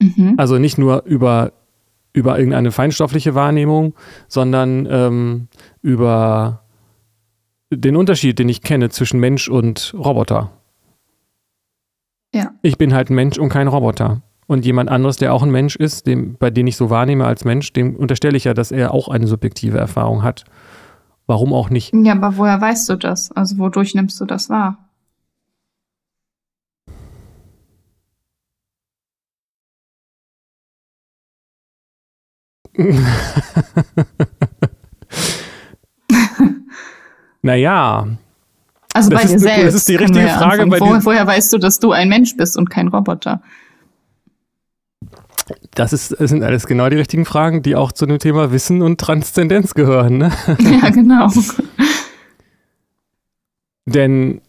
Mhm. Also nicht nur über über irgendeine feinstoffliche Wahrnehmung, sondern ähm, über den Unterschied, den ich kenne zwischen Mensch und Roboter. Ja. Ich bin halt ein Mensch und kein Roboter. Und jemand anderes, der auch ein Mensch ist, dem, bei dem ich so wahrnehme als Mensch, dem unterstelle ich ja, dass er auch eine subjektive Erfahrung hat. Warum auch nicht? Ja, aber woher weißt du das? Also wodurch nimmst du das wahr? naja. Also bei dir ist, selbst. Das ist die richtige Frage. Bei Wo, woher weißt du, dass du ein Mensch bist und kein Roboter? Das, ist, das sind alles genau die richtigen Fragen, die auch zu dem Thema Wissen und Transzendenz gehören. Ne? Ja, genau. Denn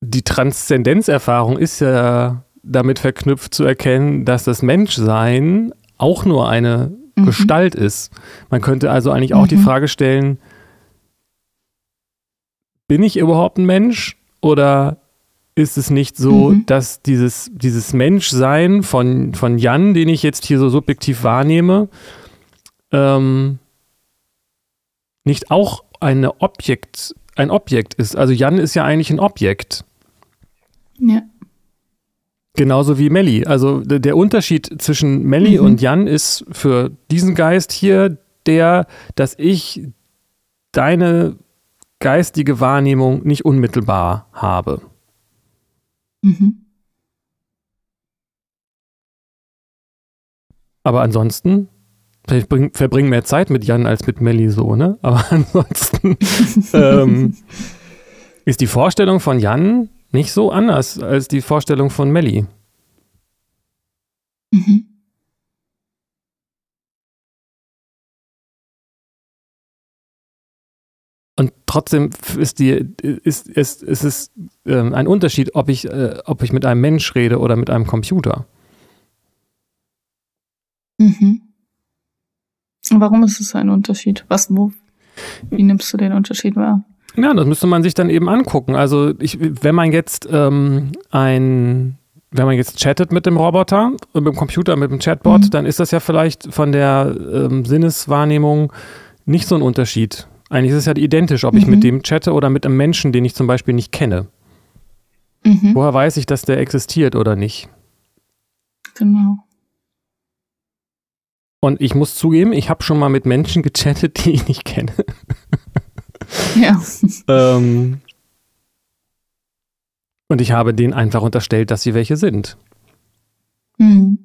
die Transzendenzerfahrung ist ja damit verknüpft zu erkennen, dass das Menschsein auch nur eine mhm. Gestalt ist. Man könnte also eigentlich auch mhm. die Frage stellen, bin ich überhaupt ein Mensch oder ist es nicht so, mhm. dass dieses, dieses Menschsein von, von Jan, den ich jetzt hier so subjektiv wahrnehme, ähm, nicht auch eine Objekt, ein Objekt ist? Also Jan ist ja eigentlich ein Objekt. Ja. Genauso wie Melli. Also der Unterschied zwischen Melli mhm. und Jan ist für diesen Geist hier der, dass ich deine geistige Wahrnehmung nicht unmittelbar habe. Mhm. Aber ansonsten, ich verbringe mehr Zeit mit Jan als mit Melli so, ne? Aber ansonsten ähm, ist die Vorstellung von Jan nicht so anders als die Vorstellung von Melly. Mhm. Und trotzdem ist, die, ist, ist, ist es äh, ein Unterschied, ob ich, äh, ob ich mit einem Mensch rede oder mit einem Computer. Mhm. Warum ist es ein Unterschied? Was, wo, wie nimmst du den Unterschied wahr? Ja, das müsste man sich dann eben angucken. Also ich, wenn man jetzt ähm, ein wenn man jetzt chattet mit dem Roboter, mit dem Computer, mit dem Chatbot, mhm. dann ist das ja vielleicht von der ähm, Sinneswahrnehmung nicht so ein Unterschied. Eigentlich ist es ja identisch, ob mhm. ich mit dem chatte oder mit einem Menschen, den ich zum Beispiel nicht kenne. Mhm. Woher weiß ich, dass der existiert oder nicht? Genau. Und ich muss zugeben, ich habe schon mal mit Menschen gechattet, die ich nicht kenne. Ja. ähm, und ich habe denen einfach unterstellt, dass sie welche sind. Mhm.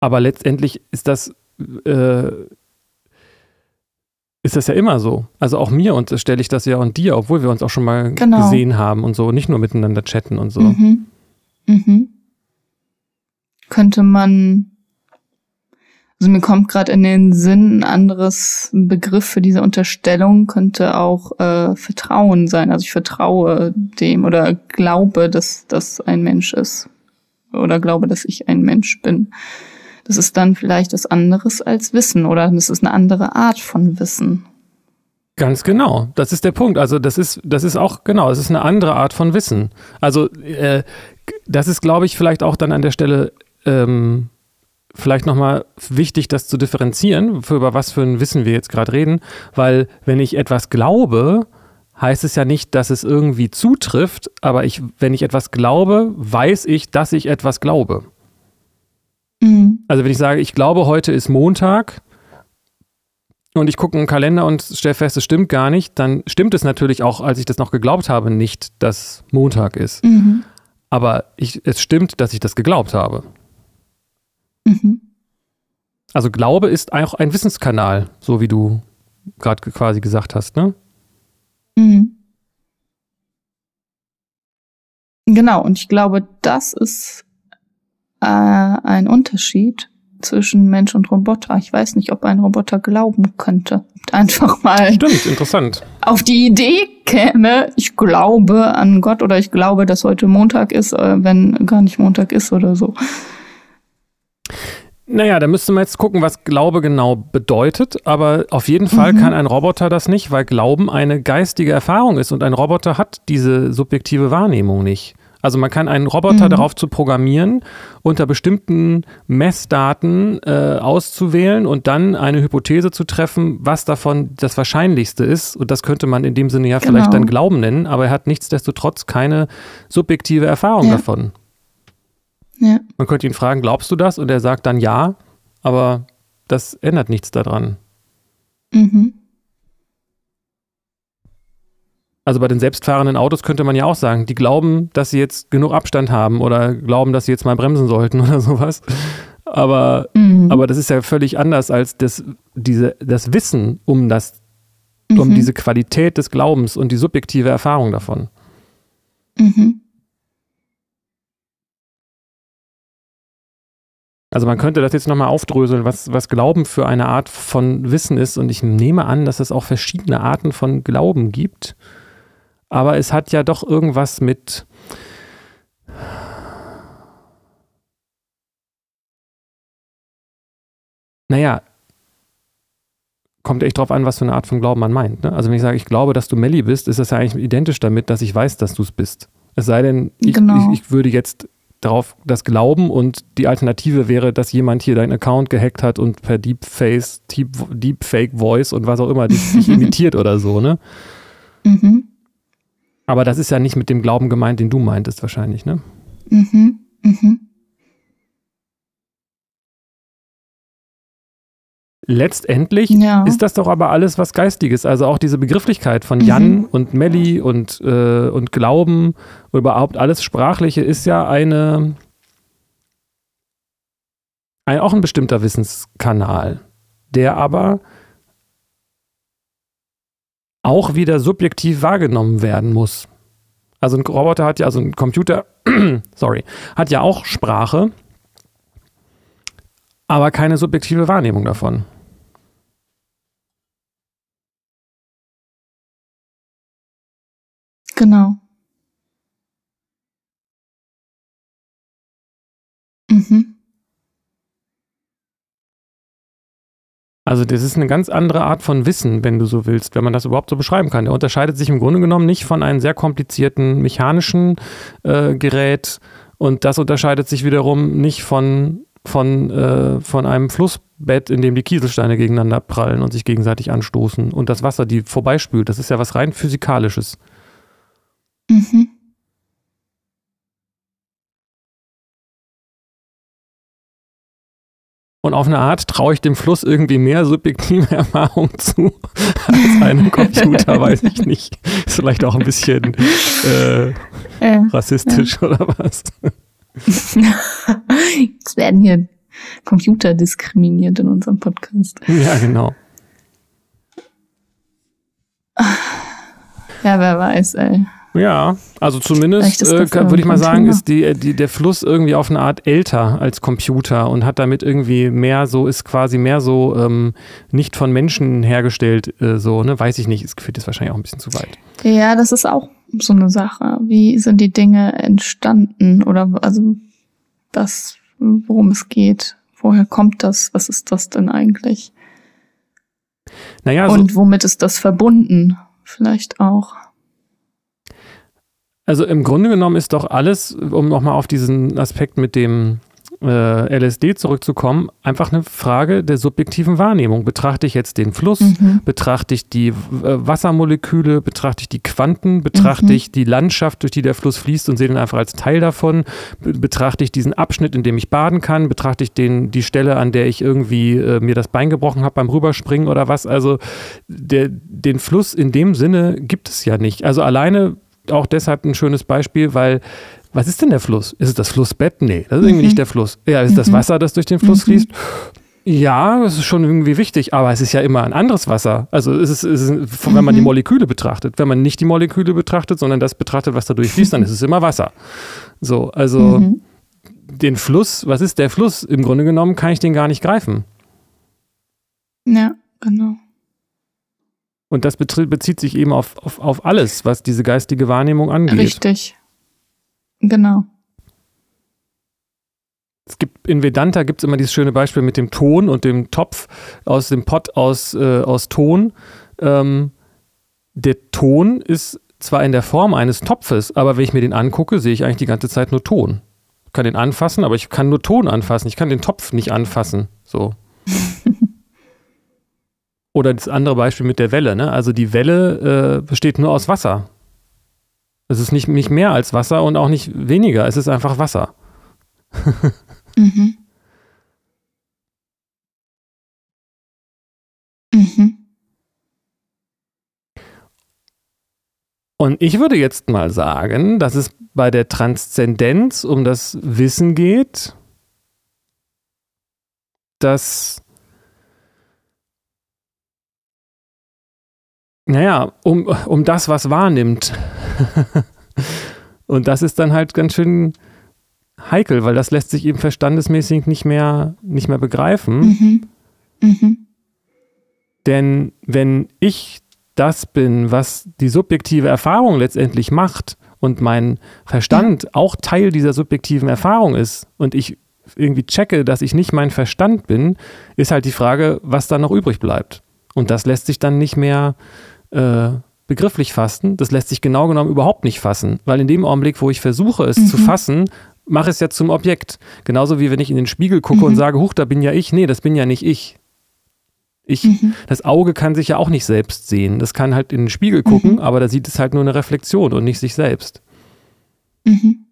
Aber letztendlich ist das, äh, ist das ja immer so. Also auch mir unterstelle ich das ja und dir, obwohl wir uns auch schon mal Genau. gesehen haben und so, nicht nur miteinander chatten und so. Mhm. Mhm. Könnte man, also mir kommt gerade in den Sinn ein anderes Begriff für diese Unterstellung, könnte auch äh, Vertrauen sein. Also ich vertraue dem oder glaube, dass das ein Mensch ist. Oder glaube, dass ich ein Mensch bin. Das ist dann vielleicht was anderes als Wissen oder das ist eine andere Art von Wissen. Ganz genau, das ist der Punkt. Also das ist, das ist auch genau, es ist eine andere Art von Wissen. Also äh, das ist, glaube ich, vielleicht auch dann an der Stelle ähm, vielleicht nochmal wichtig, das zu differenzieren, für über was für ein Wissen wir jetzt gerade reden, weil wenn ich etwas glaube, heißt es ja nicht, dass es irgendwie zutrifft, aber ich, wenn ich etwas glaube, weiß ich, dass ich etwas glaube. Mhm. Also wenn ich sage, ich glaube, heute ist Montag und ich gucke in den Kalender und stelle fest, es stimmt gar nicht, dann stimmt es natürlich auch, als ich das noch geglaubt habe, nicht, dass Montag ist. Mhm. Aber ich, es stimmt, dass ich das geglaubt habe. Mhm. Also Glaube ist auch ein Wissenskanal, so wie du gerade quasi gesagt hast, ne? Mhm. Genau, und ich glaube, das ist äh, ein Unterschied zwischen Mensch und Roboter. Ich weiß nicht, ob ein Roboter glauben könnte. Einfach mal Stimmt, interessant. auf die Idee käme, ich glaube an Gott oder ich glaube, dass heute Montag ist, äh, wenn gar nicht Montag ist oder so. Naja, da müsste man jetzt gucken, was Glaube genau bedeutet. Aber auf jeden Fall Mhm. kann ein Roboter das nicht, weil Glauben eine geistige Erfahrung ist und ein Roboter hat diese subjektive Wahrnehmung nicht. Also man kann einen Roboter Mhm. darauf zu programmieren, unter bestimmten Messdaten äh, auszuwählen und dann eine Hypothese zu treffen, was davon das Wahrscheinlichste ist. Und das könnte man in dem Sinne ja vielleicht Genau. dann Glauben nennen, aber er hat nichtsdestotrotz keine subjektive Erfahrung Ja. davon. Ja. Man könnte ihn fragen, glaubst du das? Und er sagt dann ja, aber das ändert nichts daran. Mhm. Also bei den selbstfahrenden Autos könnte man ja auch sagen, die glauben, dass sie jetzt genug Abstand haben oder glauben, dass sie jetzt mal bremsen sollten oder sowas. Aber, Mhm. aber das ist ja völlig anders als das, diese, das Wissen um, das, um Mhm. diese Qualität des Glaubens und die subjektive Erfahrung davon. Mhm. Also man könnte das jetzt nochmal aufdröseln, was, was Glauben für eine Art von Wissen ist. Und ich nehme an, dass es auch verschiedene Arten von Glauben gibt. Aber es hat ja doch irgendwas mit. Naja, kommt echt drauf an, was für eine Art von Glauben man meint. Ne? Also wenn ich sage, ich glaube, dass du Melli bist, ist das ja eigentlich identisch damit, dass ich weiß, dass du es bist. Es sei denn, ich, Genau. ich, ich würde jetzt darauf das glauben und die Alternative wäre, dass jemand hier deinen Account gehackt hat und per Deepface, Deep, Deepfake Voice und was auch immer dich, dich imitiert oder so, ne? Mhm. Aber das ist ja nicht mit dem Glauben gemeint, den du meintest wahrscheinlich, ne? Mhm. Mhm. Letztendlich Ja. ist das doch aber alles was Geistiges. Also auch diese Begrifflichkeit von Mhm. Jan und Melli und, äh, und Glauben, überhaupt alles Sprachliche ist ja eine, ein, auch ein bestimmter Wissenskanal, der aber auch wieder subjektiv wahrgenommen werden muss. Also ein Roboter hat ja, also ein Computer, sorry, hat ja auch Sprache, aber keine subjektive Wahrnehmung davon. Genau. Mhm. Also das ist eine ganz andere Art von Wissen, wenn du so willst, wenn man das überhaupt so beschreiben kann. Der unterscheidet sich im Grunde genommen nicht von einem sehr komplizierten mechanischen äh, Gerät und das unterscheidet sich wiederum nicht von, von, äh, von einem Flussbett, in dem die Kieselsteine gegeneinander prallen und sich gegenseitig anstoßen und das Wasser die vorbeispült. Das ist ja was rein physikalisches. Mhm. Und auf eine Art traue ich dem Fluss irgendwie mehr subjektive Erfahrung zu als einem Computer, weiß ich nicht. Ist vielleicht auch ein bisschen äh, Äh, rassistisch oder was? Jetzt werden hier Computer diskriminiert in unserem Podcast. Ja, genau. Ja, wer weiß, ey. Ja, also zumindest äh, würde ich mal sagen, ist die, die, der Fluss irgendwie auf eine Art älter als Computer und hat damit irgendwie mehr so, ist quasi mehr so ähm, nicht von Menschen hergestellt, äh, so, ne? Weiß ich nicht, es führt jetzt wahrscheinlich auch ein bisschen zu weit. Ja, das ist auch so eine Sache. Wie sind die Dinge entstanden oder also das, worum es geht? Woher kommt das? Was ist das denn eigentlich? Naja, und womit ist das verbunden? Vielleicht auch. Also im Grunde genommen ist doch alles, um nochmal auf diesen Aspekt mit dem äh, LSD zurückzukommen, einfach eine Frage der subjektiven Wahrnehmung. Betrachte ich jetzt den Fluss, mhm. betrachte ich die äh, Wassermoleküle, betrachte ich die Quanten, betrachte mhm. ich die Landschaft, durch die der Fluss fließt und sehe den einfach als Teil davon, betrachte ich diesen Abschnitt, in dem ich baden kann, betrachte ich den, die Stelle, an der ich irgendwie äh, mir das Bein gebrochen habe beim Rüberspringen oder was. Also der, den Fluss in dem Sinne gibt es ja nicht. Also alleine auch deshalb ein schönes Beispiel, weil was ist denn der Fluss? Ist es das Flussbett? Nee, das ist irgendwie mhm. nicht der Fluss. Ja, ist es das mhm. Wasser, das durch den Fluss mhm. fließt? Ja, das ist schon irgendwie wichtig, aber es ist ja immer ein anderes Wasser. Also es ist, es ist wenn man die mhm. Moleküle betrachtet. Wenn man nicht die Moleküle betrachtet, sondern das betrachtet, was da durchfließt, dann ist es immer Wasser. So, also mhm. den Fluss, was ist der Fluss? Im Grunde genommen kann ich den gar nicht greifen. Ja, genau. Und das bezieht sich eben auf, auf, auf alles, was diese geistige Wahrnehmung angeht. Richtig. Genau. Es gibt in Vedanta gibt es immer dieses schöne Beispiel mit dem Ton und dem Topf aus dem Pott aus, äh, aus Ton. Ähm, der Ton ist zwar in der Form eines Topfes, aber wenn ich mir den angucke, sehe ich eigentlich die ganze Zeit nur Ton. Ich kann den anfassen, aber ich kann nur Ton anfassen. Ich kann den Topf nicht anfassen. So. Oder das andere Beispiel mit der Welle. Ne? Also die Welle äh, besteht nur aus Wasser. Es ist nicht, nicht mehr als Wasser und auch nicht weniger. Es ist einfach Wasser. mhm. Mhm. Und ich würde jetzt mal sagen, dass es bei der Transzendenz um das Wissen geht, dass naja, um, um das, was wahrnimmt. und das ist dann halt ganz schön heikel, weil das lässt sich eben verstandesmäßig nicht mehr, nicht mehr begreifen. Mhm. Mhm. Denn wenn ich das bin, was die subjektive Erfahrung letztendlich macht und mein Verstand ja. auch Teil dieser subjektiven Erfahrung ist und ich irgendwie checke, dass ich nicht mein Verstand bin, ist halt die Frage, was da noch übrig bleibt. Und das lässt sich dann nicht mehr äh, begrifflich fassen. Das lässt sich genau genommen überhaupt nicht fassen, weil in dem Augenblick, wo ich versuche, es mhm. zu fassen, mache ich es ja zum Objekt. Genauso wie wenn ich in den Spiegel gucke mhm. und sage, huch, da bin ja ich. Nee, das bin ja nicht ich. Ich, mhm. Das Auge kann sich ja auch nicht selbst sehen. Das kann halt in den Spiegel gucken, mhm. aber da sieht es halt nur eine Reflexion und nicht sich selbst. Mhm.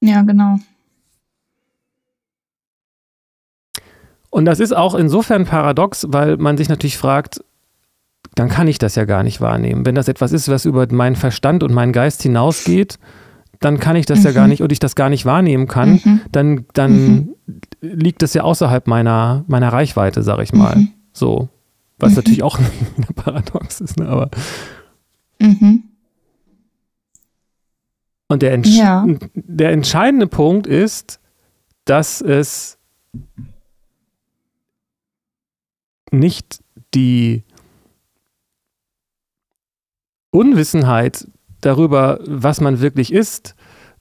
Ja, genau. Und das ist auch insofern paradox, weil man sich natürlich fragt, dann kann ich das ja gar nicht wahrnehmen. Wenn das etwas ist, was über meinen Verstand und meinen Geist hinausgeht, dann kann ich das mhm. ja gar mhm. nicht und ich das gar nicht wahrnehmen kann, mhm. dann, dann mhm. liegt das ja außerhalb meiner, meiner Reichweite, sag ich mal. Mhm. So. Was mhm. natürlich auch ein paradox ist, ne? aber. Und der, ja. der entscheidende Punkt ist, dass es nicht die Unwissenheit darüber, was man wirklich ist,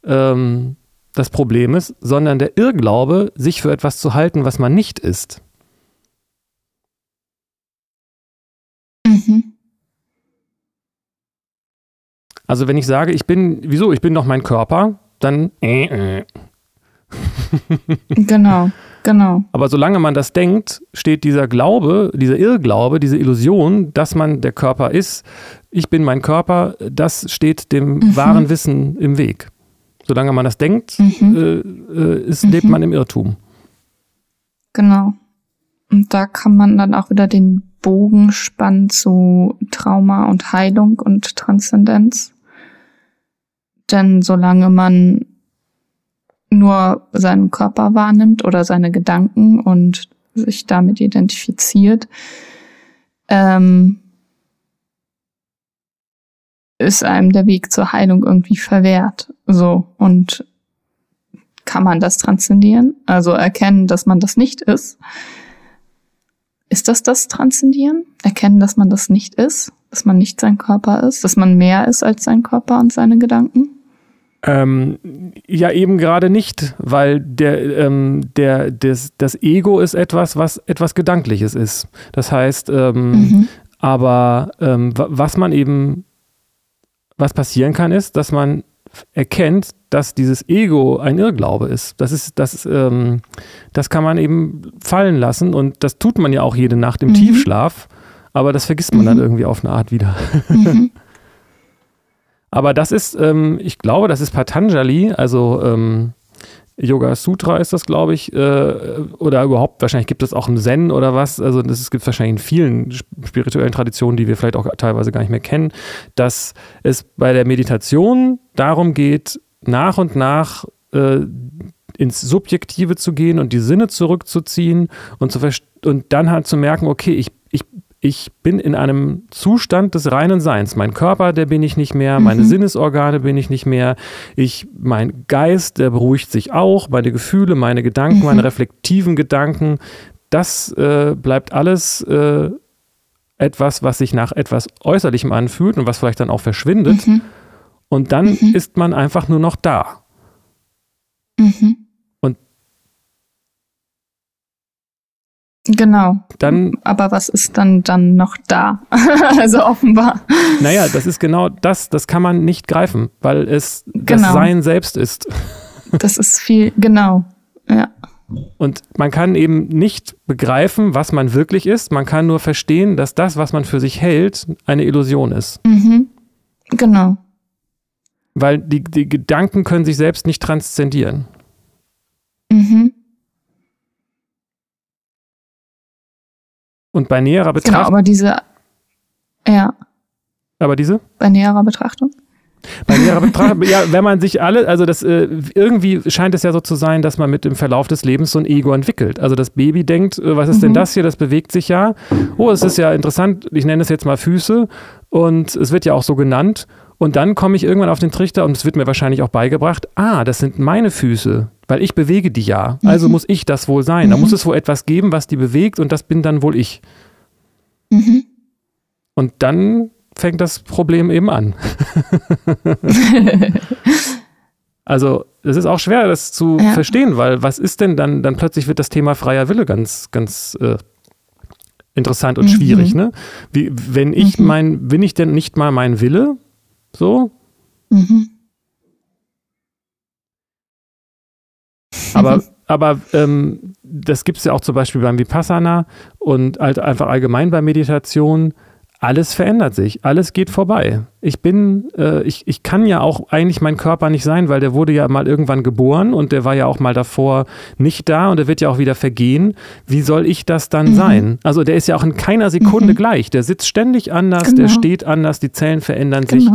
ähm, das Problem ist, sondern der Irrglaube, sich für etwas zu halten, was man nicht ist. Mhm. Also wenn ich sage, ich bin, wieso, ich bin doch mein Körper, dann äh, äh. genau. Genau. Aber solange man das denkt, steht dieser Glaube, dieser Irrglaube, diese Illusion, dass man der Körper ist, ich bin mein Körper, das steht dem mhm. wahren Wissen im Weg. Solange man das denkt, mhm. äh, äh, ist, lebt mhm. man im Irrtum. Genau. Und da kann man dann auch wieder den Bogen spannen zu Trauma und Heilung und Transzendenz. Denn solange man nur seinen Körper wahrnimmt oder seine Gedanken und sich damit identifiziert, ähm, ist einem der Weg zur Heilung irgendwie verwehrt. So. Und kann man das transzendieren? Also erkennen, dass man das nicht ist. Ist das das Transzendieren? Erkennen, dass man das nicht ist? Dass man nicht sein Körper ist? Dass man mehr ist als sein Körper und seine Gedanken? Ähm, ja, eben gerade nicht, weil der, ähm, der, des, das Ego ist etwas, was etwas Gedankliches ist. Das heißt, ähm, mhm. aber ähm, was man eben, was passieren kann, ist, dass man erkennt, dass dieses Ego ein Irrglaube ist. Das ist, das, ähm, das kann man eben fallen lassen und das tut man ja auch jede Nacht im mhm. Tiefschlaf, aber das vergisst man mhm. dann irgendwie auf eine Art wieder. Mhm. Aber das ist, ähm, ich glaube, das ist Patanjali, also ähm, Yoga Sutra ist das, glaube ich, äh, oder überhaupt, wahrscheinlich gibt es auch im Zen oder was, also das gibt es wahrscheinlich in vielen spirituellen Traditionen, die wir vielleicht auch teilweise gar nicht mehr kennen, dass es bei der Meditation darum geht, nach und nach äh, ins Subjektive zu gehen und die Sinne zurückzuziehen und, zu und dann halt zu merken, okay, ich, ich bin in einem Zustand des reinen Seins. Mein Körper, der bin ich nicht mehr, meine mhm. Sinnesorgane bin ich nicht mehr. Ich, mein Geist, der beruhigt sich auch, meine Gefühle, meine Gedanken, mhm. meine reflektiven Gedanken. Das äh, bleibt alles äh, etwas, was sich nach etwas Äußerlichem anfühlt und was vielleicht dann auch verschwindet. Mhm. Und dann mhm. ist man einfach nur noch da. Mhm. Genau. Dann, Aber was ist dann dann noch da? also offenbar. Naja, das ist genau das. Das kann man nicht greifen, weil es genau. das Sein selbst ist. das ist viel, genau. Ja. Und man kann eben nicht begreifen, was man wirklich ist. Man kann nur verstehen, dass das, was man für sich hält, eine Illusion ist. Mhm. Genau. Weil die, die Gedanken können sich selbst nicht transzendieren. Mhm. Und bei näherer genau, Betrachtung. Genau, aber diese, ja. Aber diese? Bei näherer Betrachtung? Bei näherer Betrachtung, ja, wenn man sich alle, also das äh, irgendwie scheint es ja so zu sein, dass man mit dem Verlauf des Lebens so ein Ego entwickelt. Also das Baby denkt, äh, was ist mhm. denn das hier? Das bewegt sich ja. Oh, es ist ja interessant, ich nenne es jetzt mal Füße und es wird ja auch so genannt. Und dann komme ich irgendwann auf den Trichter und es wird mir wahrscheinlich auch beigebracht, ah, das sind meine Füße, weil ich bewege die ja. Also mhm. muss ich das wohl sein. Mhm. Da muss es wohl etwas geben, was die bewegt und das bin dann wohl ich. Mhm. Und dann fängt das Problem eben an. also es ist auch schwer, das zu ja. verstehen, weil was ist denn dann, dann plötzlich wird das Thema freier Wille ganz, ganz äh, interessant und mhm. schwierig. Ne? Wie, wenn ich mhm. mein, bin ich denn nicht mal mein Wille? So? Mhm. Aber, aber ähm, das gibt es ja auch zum Beispiel beim Vipassana und halt einfach allgemein bei Meditation. Alles verändert sich, alles geht vorbei. Ich bin, äh, ich, ich kann ja auch eigentlich mein Körper nicht sein, weil der wurde ja mal irgendwann geboren und der war ja auch mal davor nicht da und der wird ja auch wieder vergehen. Wie soll ich das dann mhm. sein? Also der ist ja auch in keiner Sekunde mhm. gleich. Der sitzt ständig anders, genau. der steht anders, die Zellen verändern genau.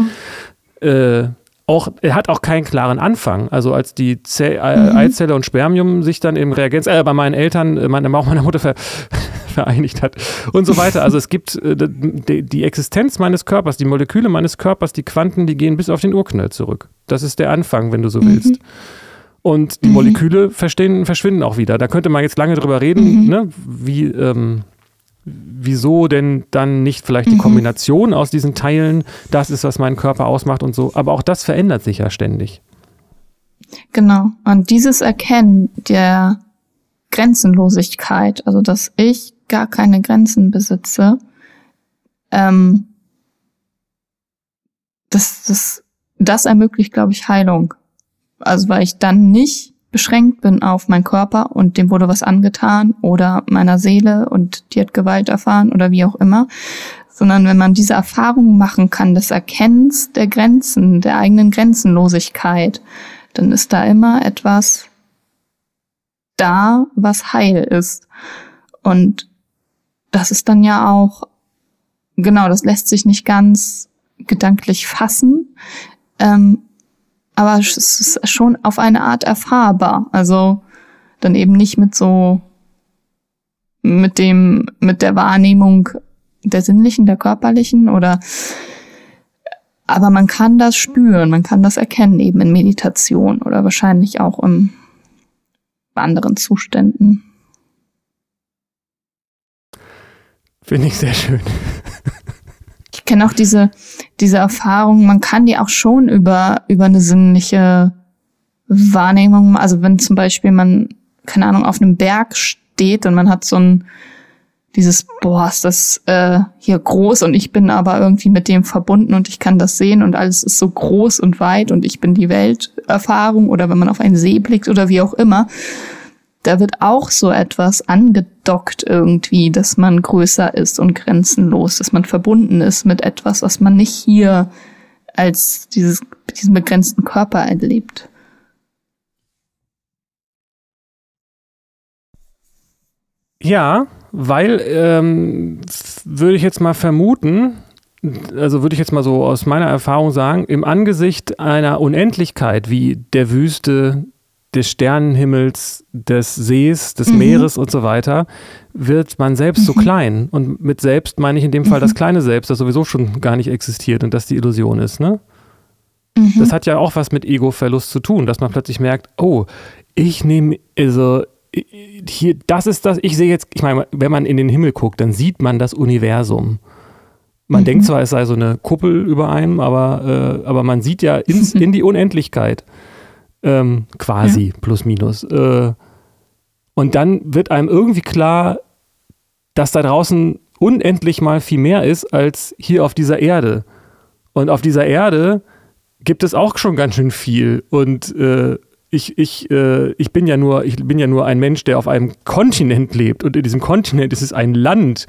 sich. Äh, auch, er hat auch keinen klaren Anfang. Also als die Zell, äh, mhm. Eizelle und Spermium sich dann im Reagenz, äh, bei meinen Eltern, äh, meine, auch meiner Mutter ver, vereinigt hat und so weiter. Also es gibt äh, die, die, Existenz meines Körpers, die Moleküle meines Körpers, die Quanten, die gehen bis auf den Urknall zurück. Das ist der Anfang, wenn du so willst. Mhm. Und die mhm. Moleküle verstehen, verschwinden auch wieder. Da könnte man jetzt lange drüber reden, mhm. ne? wie ähm, wieso denn dann nicht vielleicht die mhm. Kombination aus diesen Teilen das ist, was meinen Körper ausmacht und so. Aber auch das verändert sich ja ständig. Genau. Und dieses Erkennen der Grenzenlosigkeit, also dass ich gar keine Grenzen besitze, ähm, das, das, das ermöglicht, glaube ich, Heilung. Also weil ich dann nicht beschränkt bin auf meinen Körper und dem wurde was angetan oder meiner Seele und die hat Gewalt erfahren oder wie auch immer, sondern wenn man diese Erfahrung machen kann, des Erkennens der Grenzen, der eigenen Grenzenlosigkeit, dann ist da immer etwas da, was heil ist. Und das ist dann ja auch, genau, das lässt sich nicht ganz gedanklich fassen. Ähm, aber es ist schon auf eine Art erfahrbar. Also dann eben nicht mit so, mit dem, mit der Wahrnehmung, der sinnlichen, der körperlichen oder aber man kann das spüren, man kann das erkennen, eben in Meditation oder wahrscheinlich auch in anderen Zuständen. Finde ich sehr schön. Ich kenne auch diese, diese Erfahrung, man kann die auch schon über, über eine sinnliche Wahrnehmung, also wenn zum Beispiel man, keine Ahnung, auf einem Berg steht und man hat so ein, dieses, boah, ist das äh, hier groß und ich bin aber irgendwie mit dem verbunden und ich kann das sehen und alles ist so groß und weit und ich bin die Welterfahrung oder wenn man auf einen See blickt oder wie auch immer, da wird auch so etwas angedockt irgendwie, dass man größer ist und grenzenlos, dass man verbunden ist mit etwas, was man nicht hier als dieses, diesen begrenzten Körper erlebt. Ja, weil ähm, würde ich jetzt mal vermuten, also würde ich jetzt mal so aus meiner Erfahrung sagen, im Angesicht einer Unendlichkeit wie der Wüste, des Sternenhimmels, des Sees, des mhm. Meeres und so weiter, wird man selbst mhm. so klein. Und mit selbst meine ich in dem Fall mhm. das kleine Selbst, das sowieso schon gar nicht existiert und das die Illusion ist. Ne? Mhm. Das hat ja auch was mit Ego-Verlust zu tun, dass man plötzlich merkt, oh, ich nehme, also hier, das ist das, ich sehe jetzt, ich meine, wenn man in den Himmel guckt, dann sieht man das Universum. Man mhm. denkt zwar, es sei so eine Kuppel über einem, aber, äh, aber man sieht ja ins, in die Unendlichkeit. Ähm, quasi, ja. plus minus. Äh, und dann wird einem irgendwie klar, dass da draußen unendlich mal viel mehr ist als hier auf dieser Erde. Und auf dieser Erde gibt es auch schon ganz schön viel. Und äh, ich, ich, äh, ich bin ja nur, ich bin ja nur ein Mensch, der auf einem Kontinent lebt und in diesem Kontinent ist es ein Land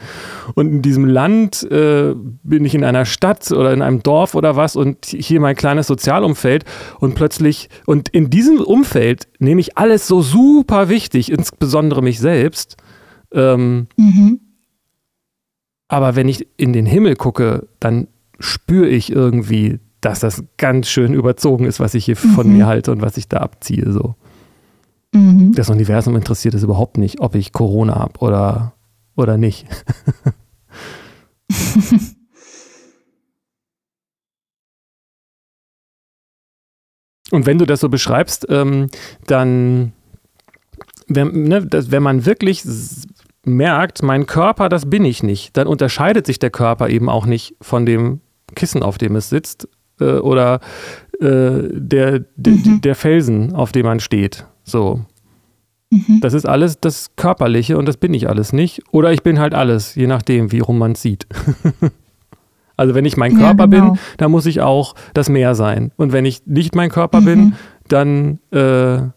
und in diesem Land äh, bin ich in einer Stadt oder in einem Dorf oder was und hier mein kleines Sozialumfeld und plötzlich und in diesem Umfeld nehme ich alles so super wichtig, insbesondere mich selbst. Ähm, mhm. Aber wenn ich in den Himmel gucke, dann spüre ich irgendwie dass das ganz schön überzogen ist, was ich hier mhm. von mir halte und was ich da abziehe. So. Mhm. Das Universum interessiert es überhaupt nicht, ob ich Corona habe oder, oder nicht. und wenn du das so beschreibst, ähm, dann, wenn, ne, das, wenn man wirklich merkt, mein Körper, das bin ich nicht, dann unterscheidet sich der Körper eben auch nicht von dem Kissen, auf dem es sitzt, äh, oder äh, der, mhm. der Felsen, auf dem man steht. So. Mhm. Das ist alles das Körperliche und das bin ich alles nicht. Oder ich bin halt alles, je nachdem, wie rum man es sieht. also wenn ich mein Körper ja, genau. bin, dann muss ich auch das Meer sein. Und wenn ich nicht mein Körper mhm. bin, dann, äh,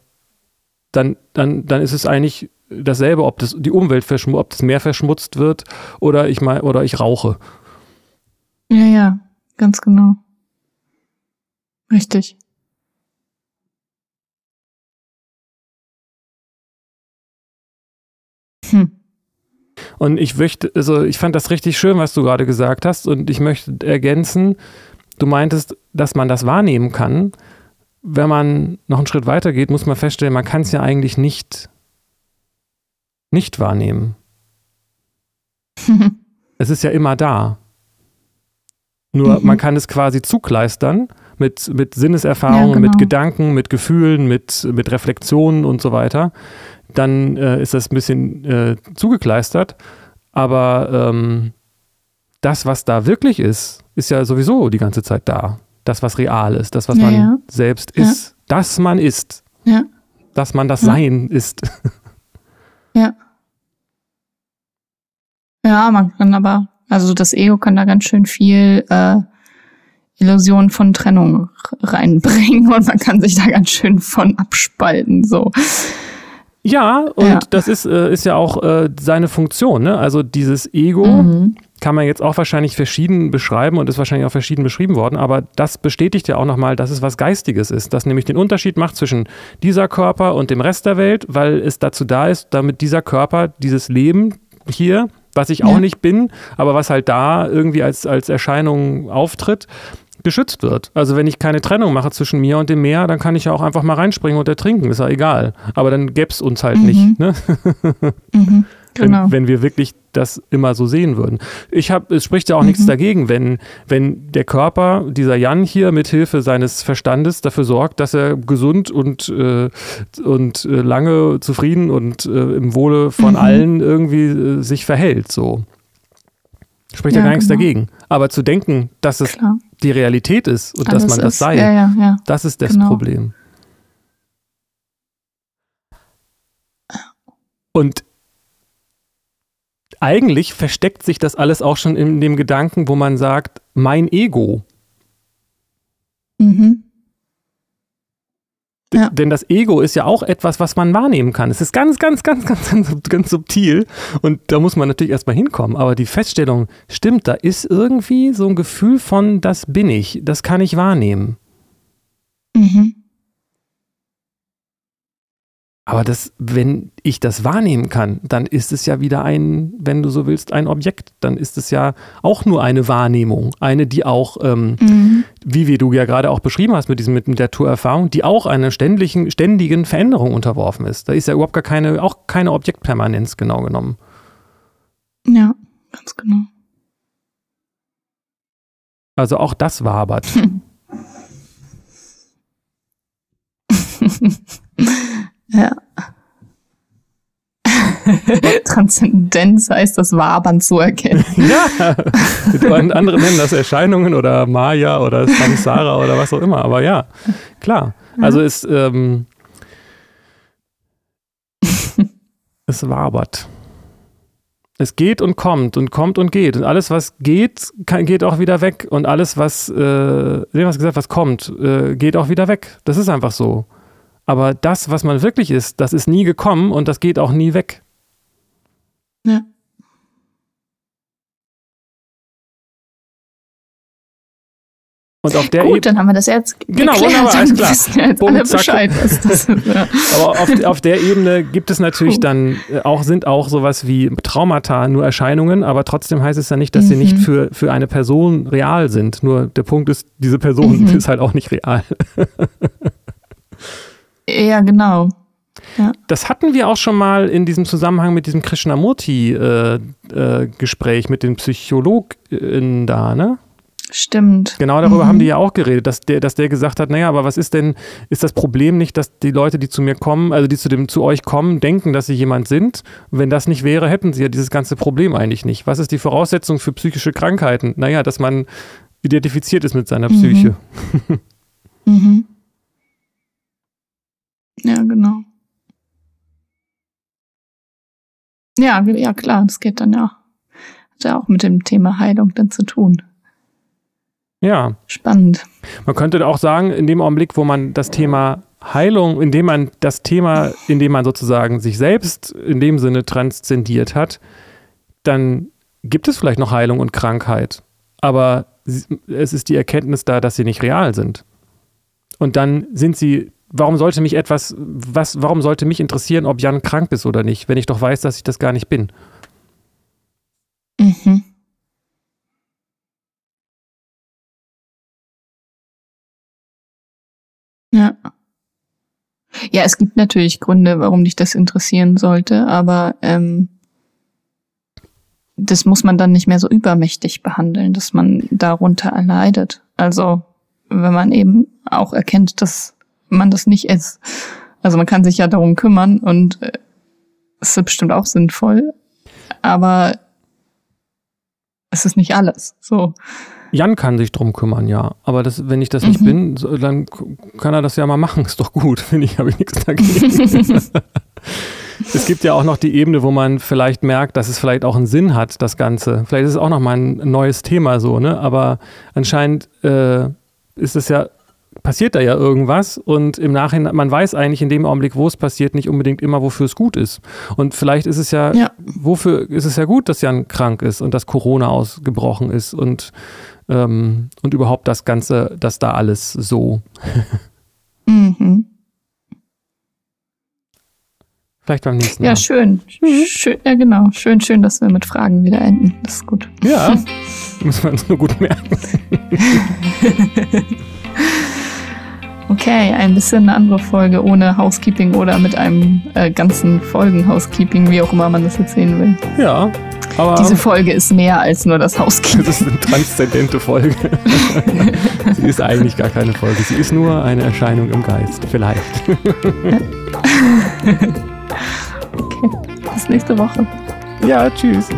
dann, dann, dann ist es eigentlich dasselbe, ob das die Umwelt verschmutzt, ob das Meer verschmutzt wird oder ich mein, oder ich rauche. Ja, ja, ganz genau. Richtig. Hm. Und ich möchte, also ich fand das richtig schön, was du gerade gesagt hast, und ich möchte ergänzen, du meintest, dass man das wahrnehmen kann. Wenn man noch einen Schritt weiter geht, muss man feststellen, man kann es ja eigentlich nicht, nicht wahrnehmen. es ist ja immer da. Nur mhm. man kann es quasi zukleistern mit, mit Sinneserfahrungen, ja, genau. mit Gedanken, mit Gefühlen, mit, mit Reflexionen und so weiter, dann äh, ist das ein bisschen äh, zugekleistert. Aber ähm, das, was da wirklich ist, ist ja sowieso die ganze Zeit da. Das, was real ist, das, was ja, man ja. selbst ist, dass man ist. Dass man das Sein ist. Ja. Ja, man kann aber, also das Ego kann da ganz schön viel äh, Illusion von Trennung reinbringen und man kann sich da ganz schön von abspalten, so. Ja, und ja. das ist, äh, ist ja auch äh, seine Funktion, ne? Also dieses Ego mhm. kann man jetzt auch wahrscheinlich verschieden beschreiben und ist wahrscheinlich auch verschieden beschrieben worden, aber das bestätigt ja auch nochmal, dass es was Geistiges ist, das nämlich den Unterschied macht zwischen dieser Körper und dem Rest der Welt, weil es dazu da ist, damit dieser Körper, dieses Leben hier, was ich auch nicht bin, aber was halt da irgendwie als, als Erscheinung auftritt, geschützt wird. Also wenn ich keine Trennung mache zwischen mir und dem Meer, dann kann ich ja auch einfach mal reinspringen und ertrinken, ist ja egal. Aber dann gäbe es uns halt mhm. nicht. Ne? mhm. Genau. Wenn, wenn, wir wirklich das immer so sehen würden. Ich habe, es spricht ja auch mhm. nichts dagegen, wenn, wenn der Körper, dieser Jan hier mit Hilfe seines Verstandes dafür sorgt, dass er gesund und, äh, und äh, lange zufrieden und äh, im Wohle von mhm. allen irgendwie äh, sich verhält. So. Spricht ja, ja gar nichts genau. dagegen. Aber zu denken, dass es Klar. Die Realität ist und Alles dass man das sei, ja, ja, das ist das genau. Problem. Und eigentlich versteckt sich das alles auch schon in dem Gedanken, wo man sagt, mein Ego. Mhm. Ja. Denn das Ego ist ja auch etwas, was man wahrnehmen kann. Es ist ganz, ganz, ganz, ganz, ganz, ganz subtil. Und da muss man natürlich erstmal hinkommen. Aber die Feststellung stimmt, da ist irgendwie so ein Gefühl von, das bin ich, das kann ich wahrnehmen. Mhm. Aber das, wenn ich das wahrnehmen kann, dann ist es ja wieder ein, wenn du so willst, ein Objekt. Dann ist es ja auch nur eine Wahrnehmung. Eine, die auch, ähm, mhm. wie, wie du ja gerade auch beschrieben hast mit diesem mit der Tourerfahrung, die auch einer ständigen, ständigen Veränderung unterworfen ist. Da ist ja überhaupt gar keine, auch keine Objektpermanenz genau genommen. Ja, ganz genau. Also auch das wabert. Ja. Transzendenz heißt das Wabern zu erkennen. ja, andere nennen das Erscheinungen oder Maya oder Samsara oder was auch immer, aber ja, klar. Also es, ähm, es wabert. Es geht und kommt und kommt und geht. Und alles, was geht, kann, geht auch wieder weg. Und alles, was, äh, was gesagt, was kommt, äh, geht auch wieder weg. Das ist einfach so. Aber das, was man wirklich ist, das ist nie gekommen und das geht auch nie weg. Ja. Und auf der Gut, Ebene, dann haben wir das jetzt Genau, erklärt, wunderbar, alles klar. Jetzt alle Bescheid, ist. Ja. Aber auf, auf, der Ebene gibt es natürlich dann äh, auch, sind auch sowas wie Traumata nur Erscheinungen, aber trotzdem heißt es ja nicht, dass mhm. sie nicht für, für eine Person real sind. Nur der Punkt ist, diese Person mhm. ist halt auch nicht real. Ja, genau. Ja. Das hatten wir auch schon mal in diesem Zusammenhang mit diesem Krishnamurti-Gespräch äh, äh, mit den PsychologInnen da, ne? Stimmt. Genau darüber mhm. haben die ja auch geredet, dass der, dass der gesagt hat, naja, aber was ist denn, ist das Problem nicht, dass die Leute, die zu mir kommen, also die zu dem, zu euch kommen, denken, dass sie jemand sind? Wenn das nicht wäre, hätten sie ja dieses ganze Problem eigentlich nicht. Was ist die Voraussetzung für psychische Krankheiten? Naja, dass man identifiziert ist mit seiner Psyche. Mhm. mhm. Ja, genau. Ja, ja, klar, das geht dann ja. Hat ja auch mit dem Thema Heilung dann zu tun. Ja. Spannend. Man könnte auch sagen, in dem Augenblick, wo man das Thema Heilung, indem man das Thema, indem man sozusagen sich selbst in dem Sinne transzendiert hat, dann gibt es vielleicht noch Heilung und Krankheit. Aber es ist die Erkenntnis da, dass sie nicht real sind. Und dann sind sie warum sollte mich etwas, was, warum sollte mich interessieren, ob Jan krank ist oder nicht, wenn ich doch weiß, dass ich das gar nicht bin? Mhm. Ja. Ja, es gibt natürlich Gründe, warum dich das interessieren sollte, aber ähm, das muss man dann nicht mehr so übermächtig behandeln, dass man darunter erleidet. Also wenn man eben auch erkennt, dass man das nicht ist. Also man kann sich ja darum kümmern und äh, es ist bestimmt auch sinnvoll, aber es ist nicht alles. So. Jan kann sich drum kümmern, ja. Aber das, wenn ich das nicht mhm. bin, so, dann kann er das ja mal machen. Ist doch gut, finde ich, habe ich nichts dagegen. es gibt ja auch noch die Ebene, wo man vielleicht merkt, dass es vielleicht auch einen Sinn hat, das Ganze. Vielleicht ist es auch noch mal ein neues Thema so, ne? Aber anscheinend äh, ist es ja passiert da ja irgendwas und im Nachhinein, man weiß eigentlich in dem Augenblick, wo es passiert, nicht unbedingt immer, wofür es gut ist. Und vielleicht ist es ja, ja. wofür ist es ja gut, dass Jan krank ist und dass Corona ausgebrochen ist und, ähm, und überhaupt das Ganze, dass da alles so. mhm. Vielleicht beim nächsten Mal. Ja, schön. Mhm. schön. Ja, genau. Schön, schön, dass wir mit Fragen wieder enden. Das ist gut. Ja, muss man uns nur gut merken. Okay, ein bisschen eine andere Folge ohne Housekeeping oder mit einem äh, ganzen Folgen Housekeeping, wie auch immer man das jetzt sehen will. Ja, aber. Diese Folge ist mehr als nur das Housekeeping. Das ist eine transzendente Folge. sie ist eigentlich gar keine Folge. Sie ist nur eine Erscheinung im Geist. Vielleicht. okay. Bis nächste Woche. Ja, tschüss.